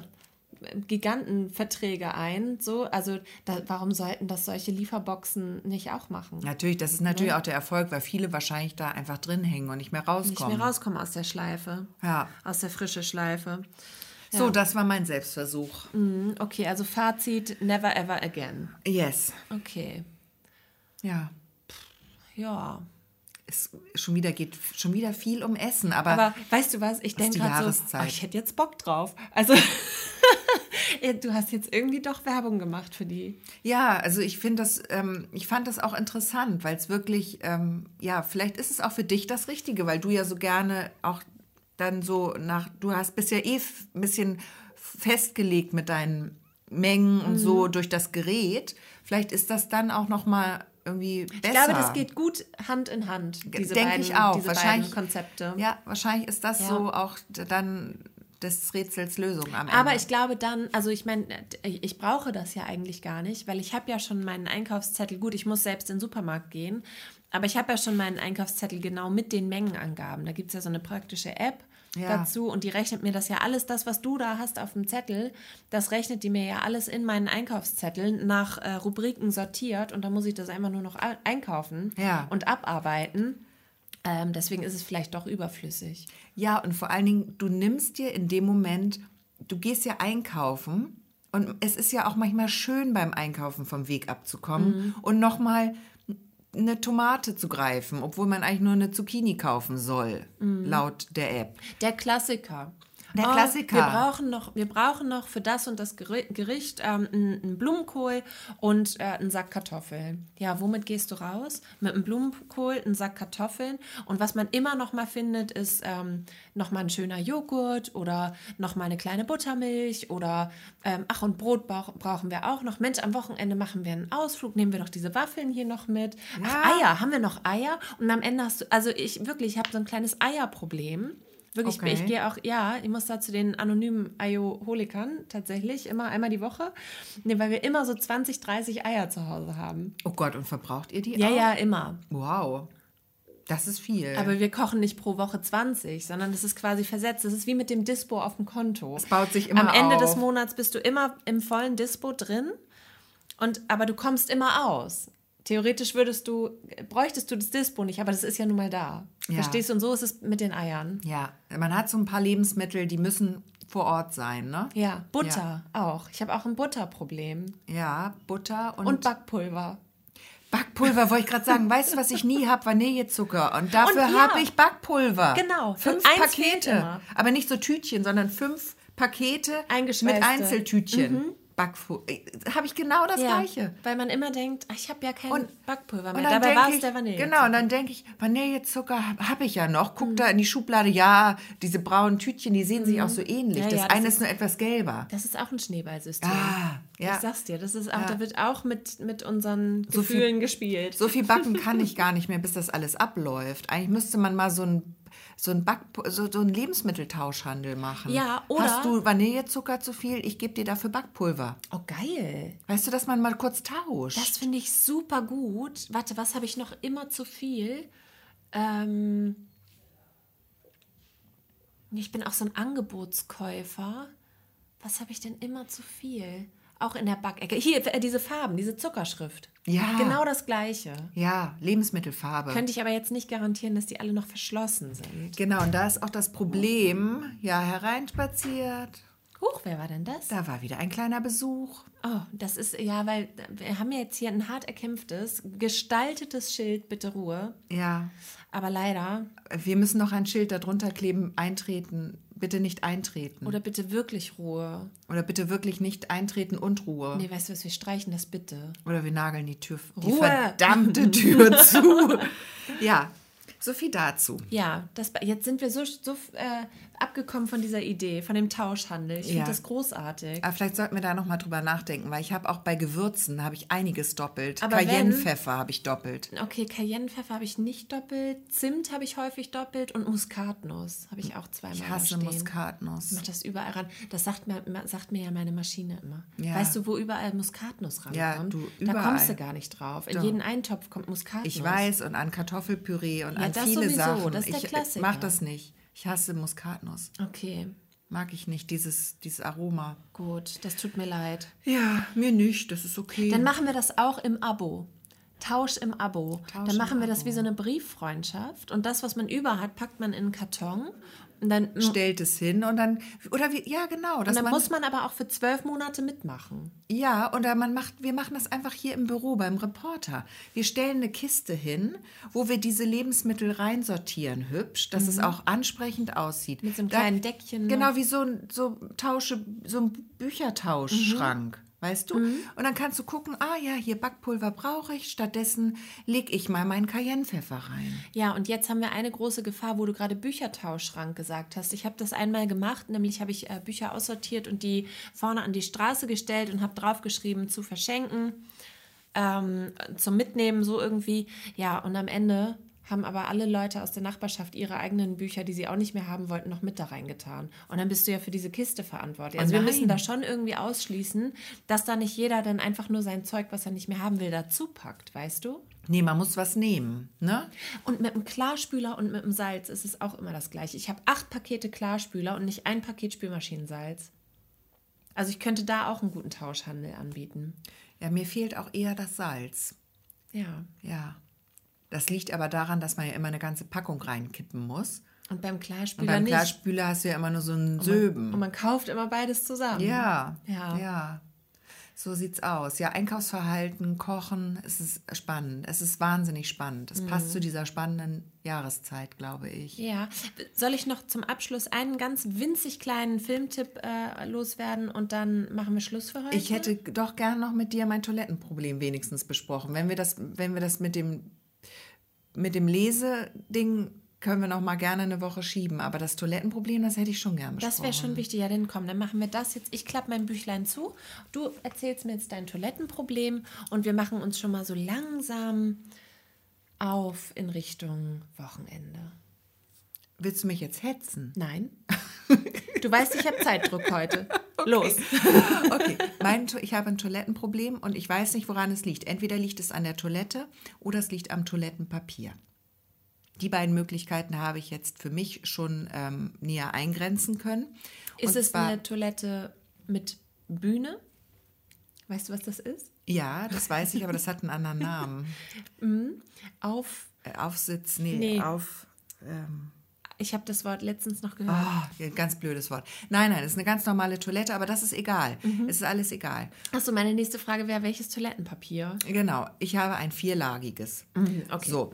Gigantenverträge ein. So, also da, warum sollten das solche Lieferboxen nicht auch machen? Natürlich, das ist natürlich auch der Erfolg, weil viele wahrscheinlich da einfach drin hängen und nicht mehr Nicht rauskommen. mehr rauskommen aus der Schleife. Ja. Aus der frische Schleife. So, das war mein Selbstversuch. Mhm, Okay, also Fazit, never ever again. Yes. Okay. Ja. Ja. Es schon wieder geht schon wieder viel um Essen, aber, Aber weißt du was? Ich denke gerade so, oh, ich hätte jetzt Bock drauf. Also Ja, du hast jetzt irgendwie doch Werbung gemacht für die. Ja, also ich finde das, ähm, ich fand das auch interessant, weil es wirklich, ähm, ja, vielleicht ist es auch für dich das Richtige, weil du ja so gerne auch dann so nach, du hast bist ja eh ein bisschen festgelegt mit deinen Mengen und so durch das Gerät. Vielleicht ist das dann auch noch mal irgendwie besser. Ich glaube, das geht gut Hand in Hand, diese Denke beiden, ich auch. diese wahrscheinlich, Konzepte. Ja, wahrscheinlich ist das Ja. so auch dann des Rätsels Lösung am Ende. Aber ich glaube dann, also ich meine, ich brauche das ja eigentlich gar nicht, weil ich habe ja schon meinen Einkaufszettel, gut, ich muss selbst in den Supermarkt gehen, aber ich habe ja schon meinen Einkaufszettel genau mit den Mengenangaben. Da gibt es ja so eine praktische App Ja. dazu und die rechnet mir das ja alles, das, was du da hast auf dem Zettel, das rechnet die mir ja alles in meinen Einkaufszetteln nach äh, Rubriken sortiert und dann muss ich das einfach nur noch einkaufen Ja. und abarbeiten. Ähm, deswegen ist es vielleicht doch überflüssig. Ja, und vor allen Dingen, du nimmst dir in dem Moment, du gehst ja einkaufen und es ist ja auch manchmal schön beim Einkaufen vom Weg abzukommen und nochmal eine Tomate zu greifen, obwohl man eigentlich nur eine Zucchini kaufen soll, laut der App. Der Klassiker. Der Oh, Klassiker. Wir brauchen noch, wir brauchen noch für das und das Geri- Gericht ähm, einen, einen Blumenkohl und äh, einen Sack Kartoffeln. Ja, womit gehst du raus? Mit einem Blumenkohl, einen Sack Kartoffeln. Und was man immer noch mal findet, ist ähm, noch mal ein schöner Joghurt oder noch mal eine kleine Buttermilch oder ähm, ach und Brot brauch, brauchen wir auch noch. Mensch, am Wochenende machen wir einen Ausflug, nehmen wir doch diese Waffeln hier noch mit. Ach, Ja. Eier, haben wir noch Eier? Und am Ende hast du, also ich wirklich, ich habe so ein kleines Eierproblem. Wirklich, Okay. ich gehe auch, ja, ich muss da zu den anonymen Ayoholikern tatsächlich, immer einmal die Woche, nee, weil wir immer so 20, 30 Eier zu Hause haben. Oh Gott, und verbraucht ihr die Ja, auch? ja, immer. Wow, das ist viel. Aber wir kochen nicht pro Woche 20, sondern das ist quasi versetzt. Das ist wie mit dem Dispo auf dem Konto. Es baut sich immer Am Ende auf. des Monats bist du immer im vollen Dispo drin, und, aber du kommst immer aus. Theoretisch würdest du, bräuchtest du das Dispo nicht, aber das ist ja nun mal da. Ja. Verstehst du? Und so ist es mit den Eiern. ja, man hat so ein paar Lebensmittel, die müssen vor Ort sein, ne? Ja, Butter auch. Ich habe auch ein Butterproblem. Ja, Butter und, Und Backpulver. Backpulver, wollte ich gerade sagen. Weißt du, was ich nie habe? Vanillezucker. Und dafür ja. habe ich Backpulver. Genau, Fünf Pakete. Aber nicht so Tütchen, sondern fünf Pakete mit. Einzeltütchen. Backpulver. Habe ich genau das Ja, Gleiche. weil man immer denkt, ach, ich habe ja kein Und- Backpulver Und mehr. dann Dabei war es der Vanille. Genau, und dann denke ich, Vanillezucker habe ich ja noch. Guck da in die Schublade, ja, diese braunen Tütchen, die sehen sich auch so ähnlich. Mhm. Ja, das ja, das eine ist- ist nur etwas gelber. Das ist auch ein Schneeballsystem. Ah, ja. Ich sag's dir, das ist auch, da wird auch mit, mit unseren So viel- Gefühlen gespielt. So viel backen kann ich gar nicht mehr, bis das alles abläuft. Eigentlich müsste man mal so ein so ein Back so, so einen Lebensmitteltauschhandel machen. Ja, oder- Hast du Vanillezucker zu viel? Ich gebe dir dafür Backpulver. Oh, geil. Weißt du, dass man mal kurz tauscht? Das finde ich super gut. Warte, was habe ich noch immer zu viel? Ähm, ich bin auch so ein Angebotskäufer. Was habe ich denn immer zu viel? Auch in der Backecke. Hier, äh, diese Farben, diese Zuckerschrift. Ja. Genau das Gleiche. ja, Lebensmittelfarbe. Könnte ich aber jetzt nicht garantieren, dass die alle noch verschlossen sind. genau, und da ist auch das Problem, ja, hereinspaziert. Huch, wer war denn das? Da war wieder ein kleiner Besuch. Oh, das ist, ja, weil wir haben ja jetzt hier ein hart erkämpftes, gestaltetes Schild, bitte Ruhe. Ja, Aber leider, wir müssen noch ein Schild darunter kleben, eintreten, bitte nicht eintreten. oder bitte wirklich Ruhe. Oder bitte wirklich nicht eintreten und Ruhe. Nee, weißt du was, wir streichen das bitte. Oder wir nageln die Tür, die Ruhe! verdammte Tür zu. Ja, so viel dazu. Ja, das, jetzt sind wir so, so äh, abgekommen von dieser Idee, von dem Tauschhandel. Ich finde Ja. das großartig. Aber vielleicht sollten wir da noch mal drüber nachdenken, weil ich habe auch bei Gewürzen habe ich einiges doppelt. Aber Cayennepfeffer habe ich doppelt. Okay, Cayennepfeffer habe ich nicht doppelt, Zimt habe ich häufig doppelt und Muskatnuss habe ich auch zweimal Ich da hasse. Muskatnuss. Macht das überall ran. Das sagt mir, sagt mir ja meine Maschine immer. Ja. Weißt du, wo überall Muskatnuss rankommt? Ja, du, Da überall. kommst du gar nicht drauf. In Doch. jeden Eintopf kommt Muskatnuss. Ich weiß und an Kartoffelpüree und Ja, an viele sowieso, Sachen. das ist der ich Klassiker. mach das nicht. Ich hasse Muskatnuss. Okay, Mag ich nicht, dieses, dieses Aroma. gut. Das tut mir leid. Ja, mir nicht, das ist okay. Dann machen wir das auch im Abo. Tausch im Abo. Tausch dann machen wir das Abo. wie so eine Brieffreundschaft. Und das, was man über hat, packt man in einen Karton. Und dann, Stellt es hin und dann, oder wie, ja genau, dass und dann man, muss man aber auch für zwölf Monate mitmachen. Ja, oder man macht, wir machen das einfach hier im Büro beim Reporter. Wir stellen eine Kiste hin, wo wir diese Lebensmittel reinsortieren, hübsch, dass es auch ansprechend aussieht. Mhm. Mit so einem kleinen Deckchen Genau noch. wie so ein so Tausche, so ein Büchertauschschrank. Mhm. Weißt du? Und dann kannst du gucken, ah ja, hier Backpulver brauche ich, stattdessen leg ich mal meinen Cayennepfeffer rein. Ja, und jetzt haben wir eine große Gefahr, wo du gerade Büchertauschschrank gesagt hast. Ich habe das einmal gemacht, nämlich habe ich äh, Bücher aussortiert und die vorne an die Straße gestellt und habe draufgeschrieben, zu verschenken. ähm, zum Mitnehmen, so irgendwie. Ja, und am Ende haben aber alle Leute aus der Nachbarschaft ihre eigenen Bücher, die sie auch nicht mehr haben wollten, noch mit da reingetan. Und dann bist du ja für diese Kiste verantwortlich. Also Oh wir müssen nein. da schon irgendwie ausschließen, dass da nicht jeder dann einfach nur sein Zeug, was er nicht mehr haben will, dazu packt, weißt du? Nee, man muss was nehmen, ne? Und mit dem Klarspüler und mit dem Salz ist es auch immer das gleiche. Ich habe acht Pakete Klarspüler und nicht ein Paket Spülmaschinensalz. Also ich könnte da auch einen guten Tauschhandel anbieten. Ja, mir fehlt auch eher das Salz. Ja. Ja. Das liegt aber daran, dass man ja immer eine ganze Packung reinkippen muss. Und beim Und Klarspüler beim nicht. Klarspüler hast du ja immer nur so einen Söben. Und man kauft immer beides zusammen. Ja, Ja. ja. So sieht's aus. Ja, Einkaufsverhalten, Kochen, es ist spannend. Es ist wahnsinnig spannend. Es Mhm. passt zu dieser spannenden Jahreszeit, glaube ich. Ja, soll ich noch zum Abschluss einen ganz winzig kleinen Filmtipp äh, loswerden und dann machen wir Schluss für heute? Ich hätte doch gern noch mit dir mein Toilettenproblem wenigstens besprochen. Wenn wir das, wenn wir das mit dem, mit dem Leseding können wir noch mal gerne eine Woche schieben. Aber das Toilettenproblem, das hätte ich schon gern besprochen. Das wäre schon wichtig. Ja, dann komm, dann machen wir das jetzt. Ich klappe mein Büchlein zu. Du erzählst mir jetzt dein Toilettenproblem und wir machen uns schon mal so langsam auf in Richtung Wochenende. Willst du mich jetzt hetzen? Nein? Du weißt, ich habe Zeitdruck heute. Los. Okay, mein, ich habe ein Toilettenproblem und ich weiß nicht, woran es liegt. Entweder liegt es an der Toilette oder es liegt am Toilettenpapier. Die beiden Möglichkeiten habe ich jetzt für mich schon ähm, näher eingrenzen können. Ist Und es zwar- eine Toilette mit Bühne? Weißt du, was das ist? Ja, das weiß ich, aber das hat einen anderen Namen. Auf, Äh, Aufsitz, nee, Nee. auf. Ähm, ich habe das Wort letztens noch gehört. ah, ja, ganz blödes Wort. Nein, nein, es ist eine ganz normale Toilette, aber das ist egal. Mhm. Es ist alles egal. Achso, meine nächste Frage wäre, welches Toilettenpapier? Genau, ich habe ein vierlagiges. Mhm, okay. Mhm. So.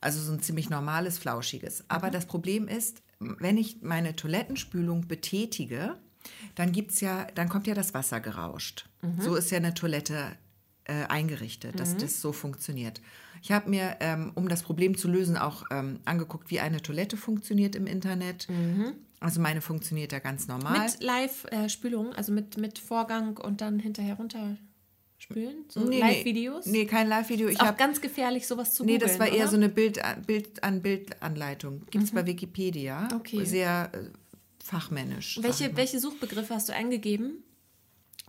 Also so ein ziemlich normales, flauschiges. Aber das Problem ist, wenn ich meine Toilettenspülung betätige, dann gibt's ja, dann kommt ja das Wasser gerauscht. Mhm. So ist ja eine Toilette äh, eingerichtet, dass das so funktioniert. Ich habe mir, ähm, um das Problem zu lösen, auch ähm, angeguckt, wie eine Toilette funktioniert im Internet. Also meine funktioniert ja ganz normal. Mhm. Mit Live-Spülung, also mit, mit Vorgang und dann hinterher runterspülen? So Nee, Live-Videos? Nee, kein Live-Video. Ich habe ganz gefährlich, sowas zu Nee, googeln, das war eher oder? so eine Bild, Bild an Bild-Anleitung. Gibt es bei Wikipedia. Mhm. Okay. Sehr äh, fachmännisch. Welche, welche Suchbegriffe hast du eingegeben?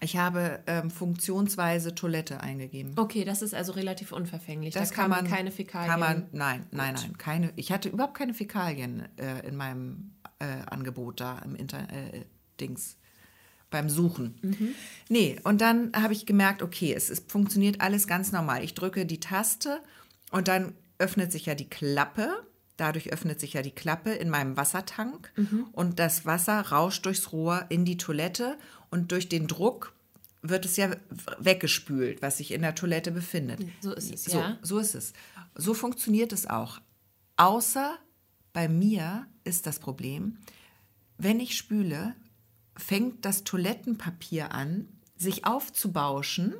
Ich habe ähm, funktionsweise Toilette eingegeben. Okay, das ist also relativ unverfänglich. Das da kann man. keine Fäkalien. Kann man, nein, nein, nein. Keine, ich hatte überhaupt keine Fäkalien äh, in meinem äh, Angebot da im Inter äh, Dings beim Suchen. Mhm. Nee, und dann habe ich gemerkt, okay, es ist, funktioniert alles ganz normal. Ich drücke die Taste und dann öffnet sich ja die Klappe. Dadurch öffnet sich ja die Klappe in meinem Wassertank Mhm. und das Wasser rauscht durchs Rohr in die Toilette und durch den Druck wird es ja weggespült, was sich in der Toilette befindet. So ist es, so, ja. So ist es. So funktioniert es auch. Außer bei mir ist das Problem, wenn ich spüle, fängt das Toilettenpapier an, sich aufzubauschen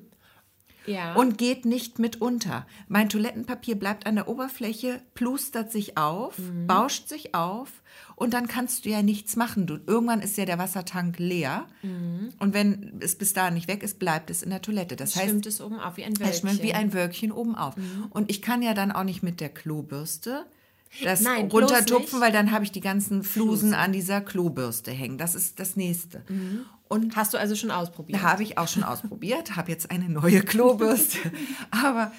Ja. und geht nicht mit unter. Mein Toilettenpapier bleibt an der Oberfläche, plustert sich auf, Mhm. bauscht sich auf und dann kannst du ja nichts machen. Du, irgendwann ist ja der Wassertank leer und wenn es bis dahin nicht weg ist, bleibt es in der Toilette. Das heißt, schwimmt es oben auf wie ein es Wölkchen. schwimmt wie ein Wölkchen oben auf. Und ich kann ja dann auch nicht mit der Klobürste das Nein, runtertupfen, weil dann habe ich die ganzen Flusen an dieser Klobürste hängen. Das ist das Nächste. Und Hast du also schon ausprobiert? habe ich auch schon ausprobiert, habe jetzt eine neue Klobürste. Aber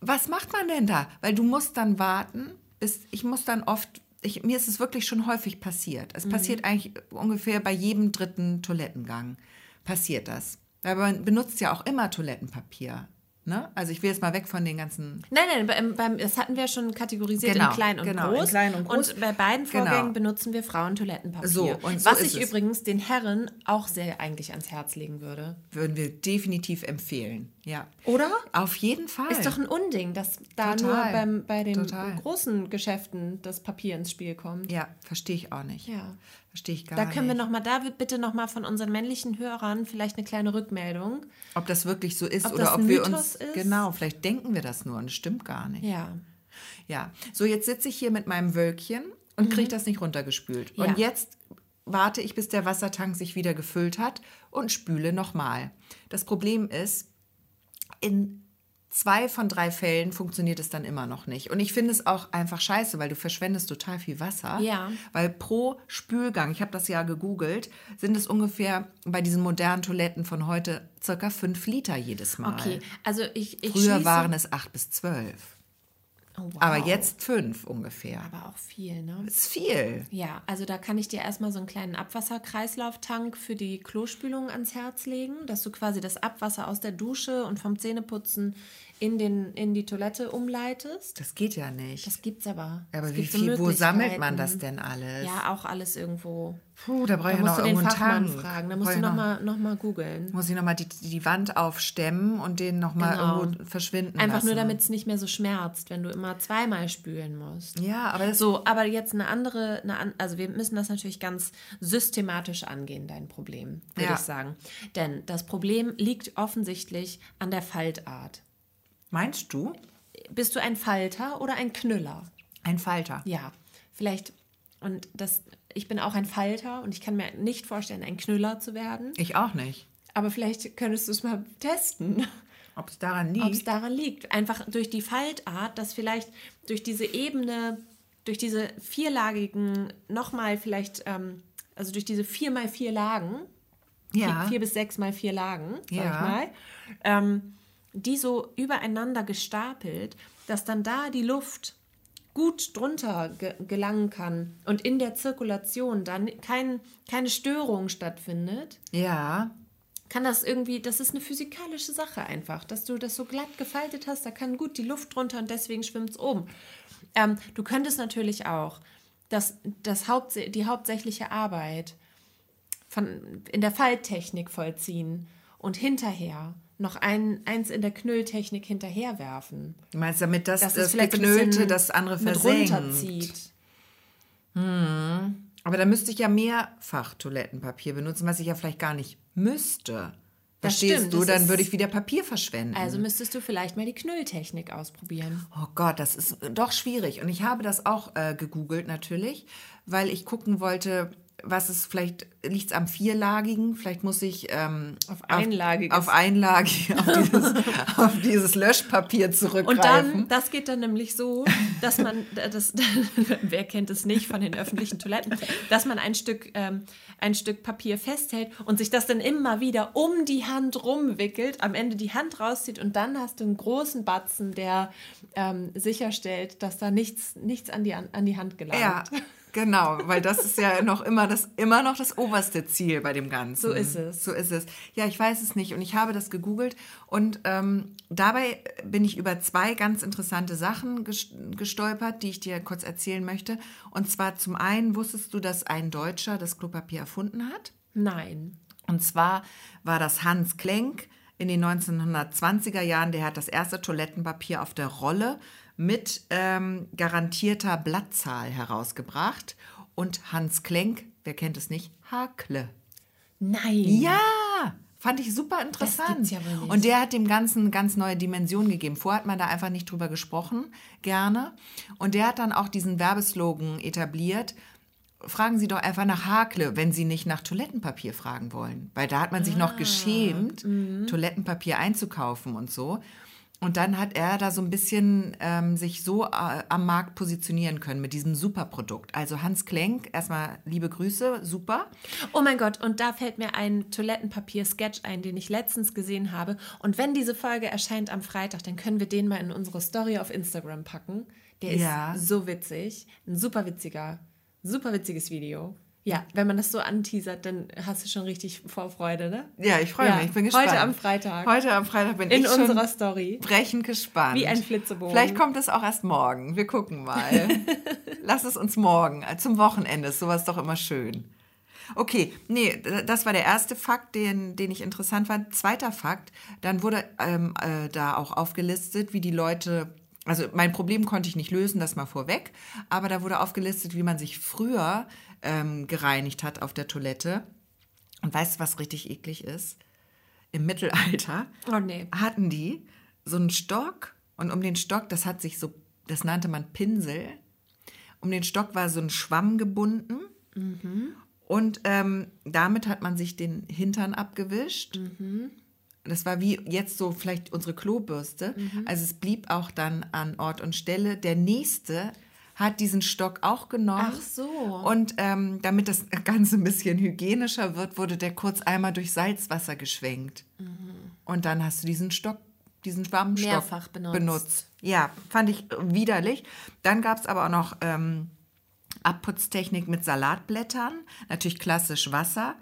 was macht man denn da? Weil du musst dann warten, bis ich muss dann oft, ich, mir ist es wirklich schon häufig passiert. Es passiert eigentlich ungefähr bei jedem dritten Toilettengang passiert das. Weil man benutzt ja auch immer Toilettenpapier. Ne? Also ich will jetzt mal weg von den ganzen Nein, nein, beim, beim, das hatten wir schon kategorisiert Genau, in klein und genau, in groß. klein und groß. bei beiden Genau. Vorgängen benutzen wir Frauentoilettenpapier. So, und so was ich es. übrigens den Herren auch sehr eigentlich ans Herz legen würde. würden wir definitiv empfehlen. Ja. Oder? Auf jeden Fall. Ist doch ein Unding, dass da Total. nur beim, bei den Total. großen Geschäften das Papier ins Spiel kommt. ja, verstehe ich auch nicht. Ja. Verstehe ich gar Da nicht. können wir noch mal, da bitte noch mal von unseren männlichen Hörern vielleicht eine kleine Rückmeldung. Ob das wirklich so ist Ob oder ob wir uns. ist? Genau, vielleicht denken wir das nur und es stimmt gar nicht. Ja. Ja. So, jetzt sitze ich hier mit meinem Wölkchen und kriege das nicht runtergespült. Mhm. Ja. Und jetzt warte ich, bis der Wassertank sich wieder gefüllt hat und spüle nochmal. Das Problem ist, in zwei von drei Fällen funktioniert es dann immer noch nicht. Und ich finde es auch einfach scheiße, weil du verschwendest total viel Wasser. Ja. Weil pro Spülgang, ich habe das ja gegoogelt, sind es ungefähr bei diesen modernen Toiletten von heute circa fünf Liter jedes Mal. Okay, also ich, ich Früher schließe- waren es acht bis zwölf. Oh, wow. Aber jetzt fünf ungefähr. Aber auch viel, ne? Das ist viel. Ja, also da kann ich dir erstmal so einen kleinen Abwasserkreislauftank für die Klospülung ans Herz legen, dass du quasi das Abwasser aus der Dusche und vom Zähneputzen in, den, in die Toilette umleitest. Das geht ja nicht. Das gibt's aber. aber Es wie gibt so viel, wo sammelt man das denn alles? Ja, auch alles irgendwo. Puh, da brauche ich ja noch irgendwo einen Fachmann Tank. fragen. Da musst du ich noch- nochmal noch mal googeln. Muss ich nochmal die, die Wand aufstemmen und den nochmal Genau. irgendwo verschwinden Einfach lassen. nur, damit es nicht mehr so schmerzt, wenn du immer zweimal spülen musst. Ja, aber das So, aber jetzt eine andere, eine, also wir müssen das natürlich ganz systematisch angehen, dein Problem, würde Ja. ich sagen. Denn das Problem liegt offensichtlich an der Faltart. Meinst du? Bist du ein Falter oder ein Knüller? Ein Falter. Ja, vielleicht, und das, ich bin auch ein Falter und ich kann mir nicht vorstellen, ein Knüller zu werden. Ich auch nicht. Aber vielleicht könntest du es mal testen. Ob es daran ob es liegt? daran liegt. Einfach durch die Faltart, dass vielleicht durch diese Ebene, durch diese vierlagigen, nochmal vielleicht, ähm, also durch diese vier mal vier Lagen, Ja. vier, vier bis sechs mal vier Lagen, sag Ja. ich mal, ähm, die so übereinander gestapelt, dass dann da die Luft gut drunter ge gelangen kann und in der Zirkulation dann kein, keine Störung stattfindet Ja. kann das irgendwie, das ist eine physikalische Sache einfach, dass du das so glatt gefaltet hast, da kann gut die Luft drunter und deswegen schwimmt es oben. Ähm, du könntest natürlich auch das, das Hauptse die hauptsächliche Arbeit von, in der Falttechnik vollziehen und hinterher noch ein, eins in der Knülltechnik hinterherwerfen. Du meinst damit, dass das, ein Geknüllte das andere versenkt? runterzieht. Aber da müsste ich ja mehrfach Toilettenpapier benutzen, was ich ja vielleicht gar nicht müsste. Das Verstehst stimmt, du? das Dann ist- würde ich wieder Papier verschwenden. Also müsstest du vielleicht mal die Knülltechnik ausprobieren. Oh Gott, das ist doch schwierig. Und ich habe das auch äh, gegoogelt natürlich, weil ich gucken wollte, was ist vielleicht, liegt es am Vierlagigen? Vielleicht muss ich ähm, Auf Einlagiges. Auf, Einlagig, auf dieses, auf dieses Löschpapier zurückgreifen. Und dann, das geht dann nämlich so, dass man, das, wer kennt es nicht von den öffentlichen Toiletten, dass man ein Stück, ähm, ein Stück Papier festhält und sich das dann immer wieder um die Hand rumwickelt, am Ende die Hand rauszieht und dann hast du einen großen Batzen, der ähm, sicherstellt, dass da nichts, nichts an, die, an die Hand gelangt. Ja, genau, weil das ist ja noch immer das, immer noch das oberste Ziel bei dem Ganzen. So ist es. So ist es. Ja, ich weiß es nicht und ich habe das gegoogelt und ähm, dabei bin ich über zwei ganz interessante Sachen ges- gestolpert, die ich dir kurz erzählen möchte. Und zwar zum einen wusstest du, dass ein Deutscher das Klopapier erfunden hat? Nein. Und zwar war das Hans Klenk in den 1920er Jahren, der hat das erste Toilettenpapier auf der Rolle mit ähm, garantierter Blattzahl herausgebracht. Und Hans Klenk, wer kennt es nicht, Hakle. Nein. Ja, fand ich super interessant. ja. Und der hat dem Ganzen eine ganz neue Dimension gegeben. Vorher hat man da einfach nicht drüber gesprochen, gerne. Und der hat dann auch diesen Werbeslogan etabliert. Fragen Sie doch einfach nach Hakle, wenn Sie nicht nach Toilettenpapier fragen wollen. Weil da hat man sich Ah, noch geschämt, mhm. Toilettenpapier einzukaufen und so. Und dann hat er da so ein bisschen ähm, sich so äh, am Markt positionieren können mit diesem Superprodukt. Also Hans Klenk, erstmal liebe Grüße, super. Oh mein Gott, und da fällt mir ein Toilettenpapier-Sketch ein, den ich letztens gesehen habe. Und wenn diese Folge erscheint am Freitag, dann können wir den mal in unsere Story auf Instagram packen. Der ist Ja. so witzig. Ein super witziger, super witziges Video. Ja, wenn man das so anteasert, dann hast du schon richtig Vorfreude, ne? Ja, ich freue Ja, mich, ich bin gespannt. heute am Freitag. Heute am Freitag bin In ich schon unserer Story. brechend gespannt. Wie ein Flitzebogen. Vielleicht kommt es auch erst morgen. Wir gucken mal. Lass es uns morgen, äh, zum Wochenende, ist sowas doch immer schön. Okay, nee, das war der erste Fakt, den, den ich interessant fand. Zweiter Fakt, dann wurde ähm, äh, da auch aufgelistet, wie die Leute, also mein Problem konnte ich nicht lösen, das mal vorweg, aber da wurde aufgelistet, wie man sich früher ähm, gereinigt hat auf der Toilette. Und weißt du, was richtig eklig ist? Im Mittelalter Oh nee. hatten die so einen Stock und um den Stock, das hat sich so, das nannte man Pinsel, um den Stock war so ein Schwamm gebunden und ähm, damit hat man sich den Hintern abgewischt. das war wie jetzt so vielleicht unsere Klobürste. Mhm. Also es blieb auch dann an Ort und Stelle. Der nächste hat diesen Stock auch genommen. Ach so. Und ähm, damit das Ganze ein bisschen hygienischer wird, wurde der kurz einmal durch Salzwasser geschwenkt. Und dann hast du diesen Stock, diesen Schwammstock Mehrfach benutzt. Ja, fand ich widerlich. Dann gab es aber auch noch ähm, Abputztechnik mit Salatblättern, natürlich klassisch Wasser.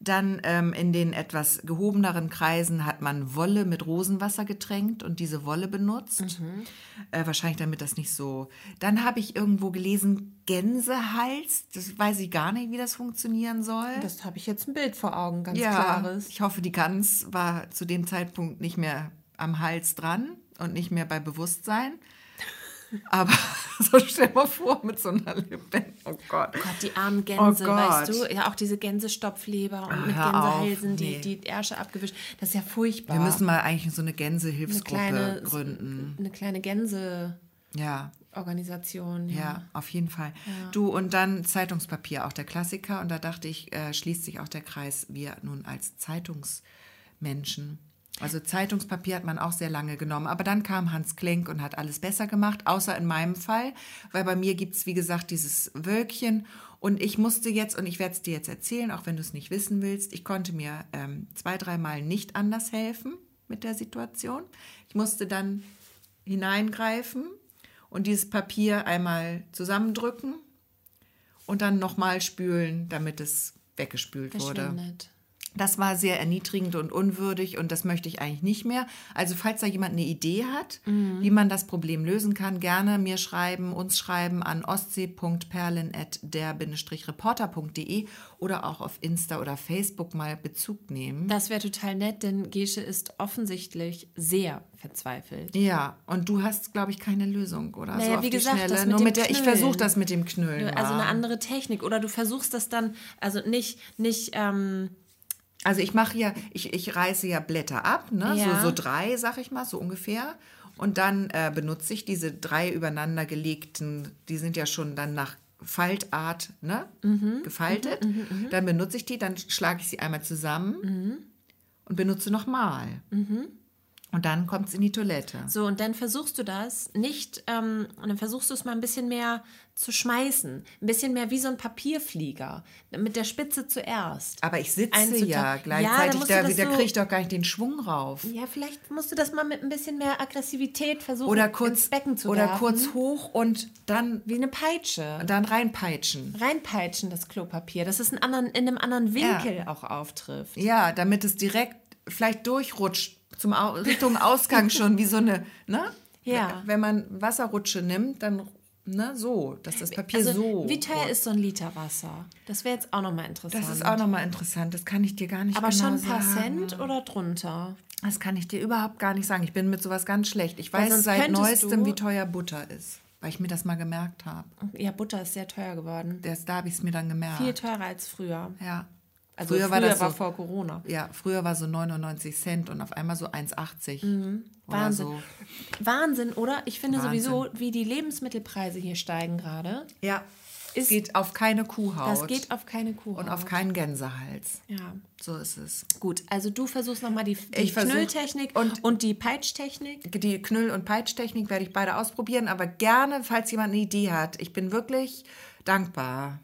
Dann ähm, in den etwas gehobeneren Kreisen hat man Wolle mit Rosenwasser getränkt und diese Wolle benutzt. Äh, wahrscheinlich damit das nicht so. Dann habe ich irgendwo gelesen, Gänsehals. Das weiß ich gar nicht, wie das funktionieren soll. Das habe ich jetzt ein Bild vor Augen, ganz ja, klares. ich hoffe, die Gans war zu dem Zeitpunkt nicht mehr am Hals dran und nicht mehr bei Bewusstsein. Aber so stell mal vor, mit so einer Lebendigen. Oh Gott. Gott, die armen Gänse, Oh weißt du? Ja, auch diese Gänsestopfleber und mit hör auf, Gänsehalsen, nee. die, die Ärsche abgewischt. Das ist ja furchtbar. Wir müssen mal eigentlich so eine eine Gänsehilfsgruppe kleine, gründen. eine kleine Gänseorganisation. Ja, Ja. ja, auf jeden Fall. Du, und dann Zeitungspapier, auch der Klassiker. Und da dachte ich, äh, schließt sich auch der Kreis, wir nun als Zeitungsmenschen. Also Zeitungspapier hat man auch sehr lange genommen. Aber dann kam Hans Klenk und hat alles besser gemacht, außer in meinem Fall. Weil bei mir gibt es, wie gesagt, dieses Wölkchen. Und ich musste jetzt, und ich werde es dir jetzt erzählen, auch wenn du es nicht wissen willst, ich konnte mir ähm, zwei, dreimal nicht anders helfen mit der Situation. Ich musste dann hineingreifen und dieses Papier einmal zusammendrücken und dann nochmal spülen, damit es weggespült wurde. Das war sehr erniedrigend und unwürdig und das möchte ich eigentlich nicht mehr. Also falls da jemand eine Idee hat, wie man das Problem lösen kann, gerne mir schreiben, uns schreiben an ostsee.perlen.der-reporter.de oder auch auf Insta oder Facebook mal Bezug nehmen. Das wäre total nett, denn Gesche ist offensichtlich sehr verzweifelt. Ja, und du hast, glaube ich, keine Lösung, oder? Naja, auf wie die gesagt, Schnelle. das mit Nur mit der, ich versuche das mit dem Knüllen. Also eine andere Technik. Oder du versuchst das dann, also nicht, nicht, ähm, Also ich mache ja, ich, ich reiße ja Blätter ab, ne? Ja. so, so drei, sag ich mal, so ungefähr. Und dann äh, benutze ich diese drei übereinander gelegten, die sind ja schon dann nach Faltart ne? Mhm. gefaltet. Dann benutze ich die, dann schlage ich sie einmal zusammen Mhm. und benutze nochmal. Und dann kommt es in die Toilette. so, und dann versuchst du das nicht, ähm, und dann versuchst du es mal ein bisschen mehr zu schmeißen. Ein bisschen mehr wie so ein Papierflieger. Mit der Spitze zuerst. Aber ich sitze ja Ja, gleichzeitig, du da, da kriege ich doch gar nicht den Schwung rauf. Ja, vielleicht musst du das mal mit ein bisschen mehr Aggressivität versuchen, Oder kurz, ins Becken zu oder werfen. kurz hoch und dann, Wie eine Peitsche. dann reinpeitschen. Reinpeitschen, das Klopapier, dass es in, anderen, in einem anderen Winkel auch auftrifft. Ja, damit es direkt vielleicht durchrutscht zum Au Richtung Ausgang schon wie so eine, ne? Ja. Wenn man Wasserrutsche nimmt, dann ne, so, dass das Papier Also, so. wie teuer ist so ein Liter Wasser? Das wäre jetzt auch nochmal interessant. Das ist auch nochmal interessant. Das kann ich dir gar nicht Aber genau schon ein paar sagen. Cent oder drunter? Das kann ich dir überhaupt gar nicht sagen. Ich bin mit sowas ganz schlecht. Ich weiß seit neuestem, wie teuer Butter ist, weil ich mir das mal gemerkt habe. Ja, Butter ist sehr teuer geworden. Das, da habe ich es mir dann gemerkt. Viel teurer als früher. ja. Also früher, war das so, vor Corona. ja, früher war so 99 Cent und auf einmal so 1,80. Oder Mhm. Wahnsinn. so. Wahnsinn, oder? Ich finde Wahnsinn. sowieso, wie die Lebensmittelpreise hier steigen gerade. Ja, es geht auf keine Kuhhaut. Das geht auf keine Kuh. und auf keinen Gänsehals. Ja. So ist es. Gut, also du versuchst nochmal die, die Ich Knülltechnik und- und, die Peitschtechnik. Die Knüll- und Peitschtechnik werde ich beide ausprobieren, aber gerne, falls jemand eine Idee hat. Ich bin wirklich dankbar.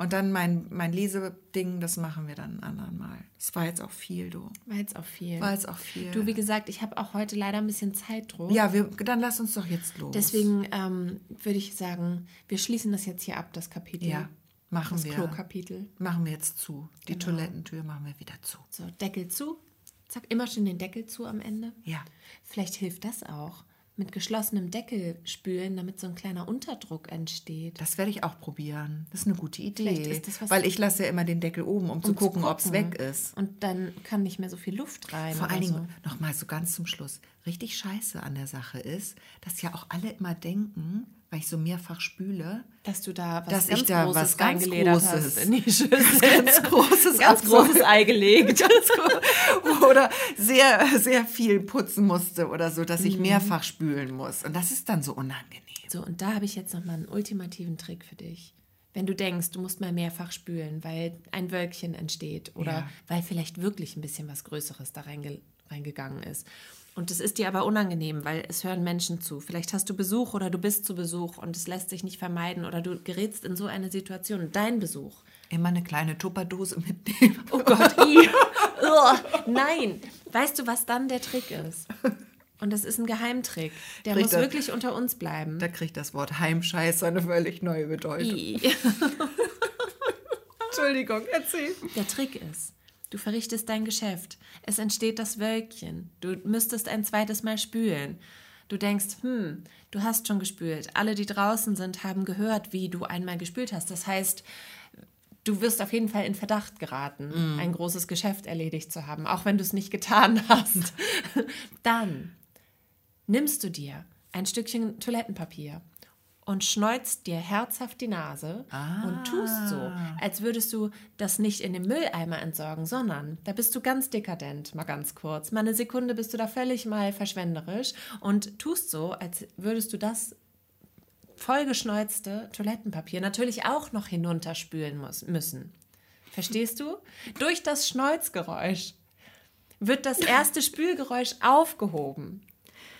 Und dann mein, mein Leseding, das machen wir dann ein anderen Mal. Das war jetzt auch viel, du. War jetzt auch viel. War jetzt auch viel. Du, wie gesagt, ich habe auch heute leider ein bisschen Zeitdruck. ja, wir, dann lass uns doch jetzt los. Deswegen ähm, würde ich sagen, wir schließen das jetzt hier ab, das Kapitel. Ja, machen das wir. Klo-Kapitel. Machen wir jetzt zu. Die Genau. Toilettentür machen wir wieder zu. So, Deckel zu. Zack, immer schön den Deckel zu am Ende. Ja. Vielleicht hilft das auch. Mit geschlossenem Deckel spülen, damit so ein kleiner Unterdruck entsteht. Das werde ich auch probieren. Das ist eine gute Idee. Das weil ich lasse ja immer den Deckel oben, um, zu Um zu gucken, ob es gucken. weg ist. Und dann kann nicht mehr so viel Luft rein. Vor allen Dingen, so. noch mal so ganz zum Schluss, richtig scheiße an der Sache ist, dass ja auch alle immer denken, weil ich so mehrfach spüle, Dass du da was dass ganz ich da Großes was ganz Großes, hast in die Schüssel. ganz Großes, ganz großes Ei gelegt. oder sehr, sehr viel putzen musste oder so, dass ich Mhm. mehrfach spülen muss. Und das ist dann so unangenehm. So, und da habe ich jetzt nochmal einen ultimativen Trick für dich. Wenn du denkst, du musst mal mehrfach spülen, weil ein Wölkchen entsteht oder Ja. weil vielleicht wirklich ein bisschen was Größeres da reinge reingegangen ist. Und es ist dir aber unangenehm, weil es hören Menschen zu. Vielleicht hast du Besuch oder du bist zu Besuch und es lässt sich nicht vermeiden oder du gerätst in so eine Situation. Dein Besuch. Immer eine kleine Tupperdose mitnehmen. Oh Gott. Ugh, nein. Weißt du, was dann der Trick ist? Und das ist ein Geheimtrick. Der Kriegt muss er- wirklich unter uns bleiben. Da kriegt das Wort Heimscheiße eine völlig neue Bedeutung. Entschuldigung, erzähl. Der Trick ist, du verrichtest dein Geschäft. Es entsteht das Wölkchen. Du müsstest ein zweites Mal spülen. Du denkst, hm, du hast schon gespült. Alle, die draußen sind, haben gehört, wie du einmal gespült hast. Das heißt, du wirst auf jeden Fall in Verdacht geraten, ein großes Geschäft erledigt zu haben, auch wenn du es nicht getan hast. Dann nimmst du dir ein Stückchen Toilettenpapier und schneuzt dir herzhaft die Nase und tust so, als würdest du das nicht in den Mülleimer entsorgen, sondern da bist du ganz dekadent, mal ganz kurz. Mal eine Sekunde bist du da völlig mal verschwenderisch und tust so, als würdest du das vollgeschneuzte Toilettenpapier natürlich auch noch hinunterspülen muss, müssen. Verstehst du? Durch das Schneuzgeräusch wird das erste Spülgeräusch aufgehoben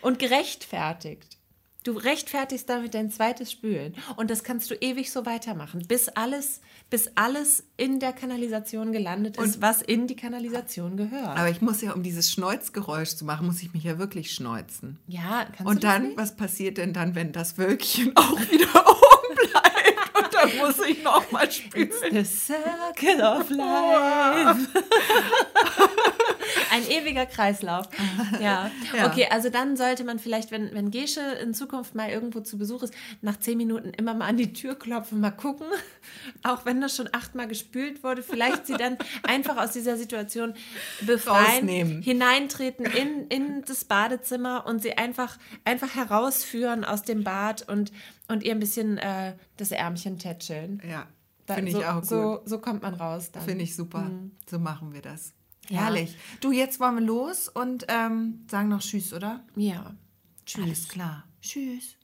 und gerechtfertigt. Du rechtfertigst damit dein zweites Spülen und das kannst du ewig so weitermachen, bis alles, bis alles in der Kanalisation gelandet ist, was in die Kanalisation gehört. Aber ich muss ja, um dieses Schneuzgeräusch zu machen, muss ich mich ja wirklich schneuzen. ja, kannst du Und das dann, nicht? was passiert denn dann, wenn das Wölkchen auch wieder oben bleibt? Und dann muss ich nochmal spülen. The Circle of Life. Ein ewiger Kreislauf. Ja. Ja. Okay, also dann sollte man vielleicht, wenn, wenn Gesche in Zukunft mal irgendwo zu Besuch ist, nach zehn Minuten immer mal an die Tür klopfen, mal gucken. Auch wenn das schon achtmal gespült wurde, vielleicht sie dann einfach aus dieser Situation befreien, Rausnehmen. hineintreten in, in das Badezimmer und sie einfach, einfach herausführen aus dem Bad und, und ihr ein bisschen äh, das Ärmchen tätscheln. Ja, Da- finde ich so, auch gut. So, so kommt man raus dann. Finde ich super. So machen wir das. Ja. Herrlich. Du, jetzt wollen wir los und ähm, sagen noch Tschüss, oder? Ja. Alles klar. Tschüss.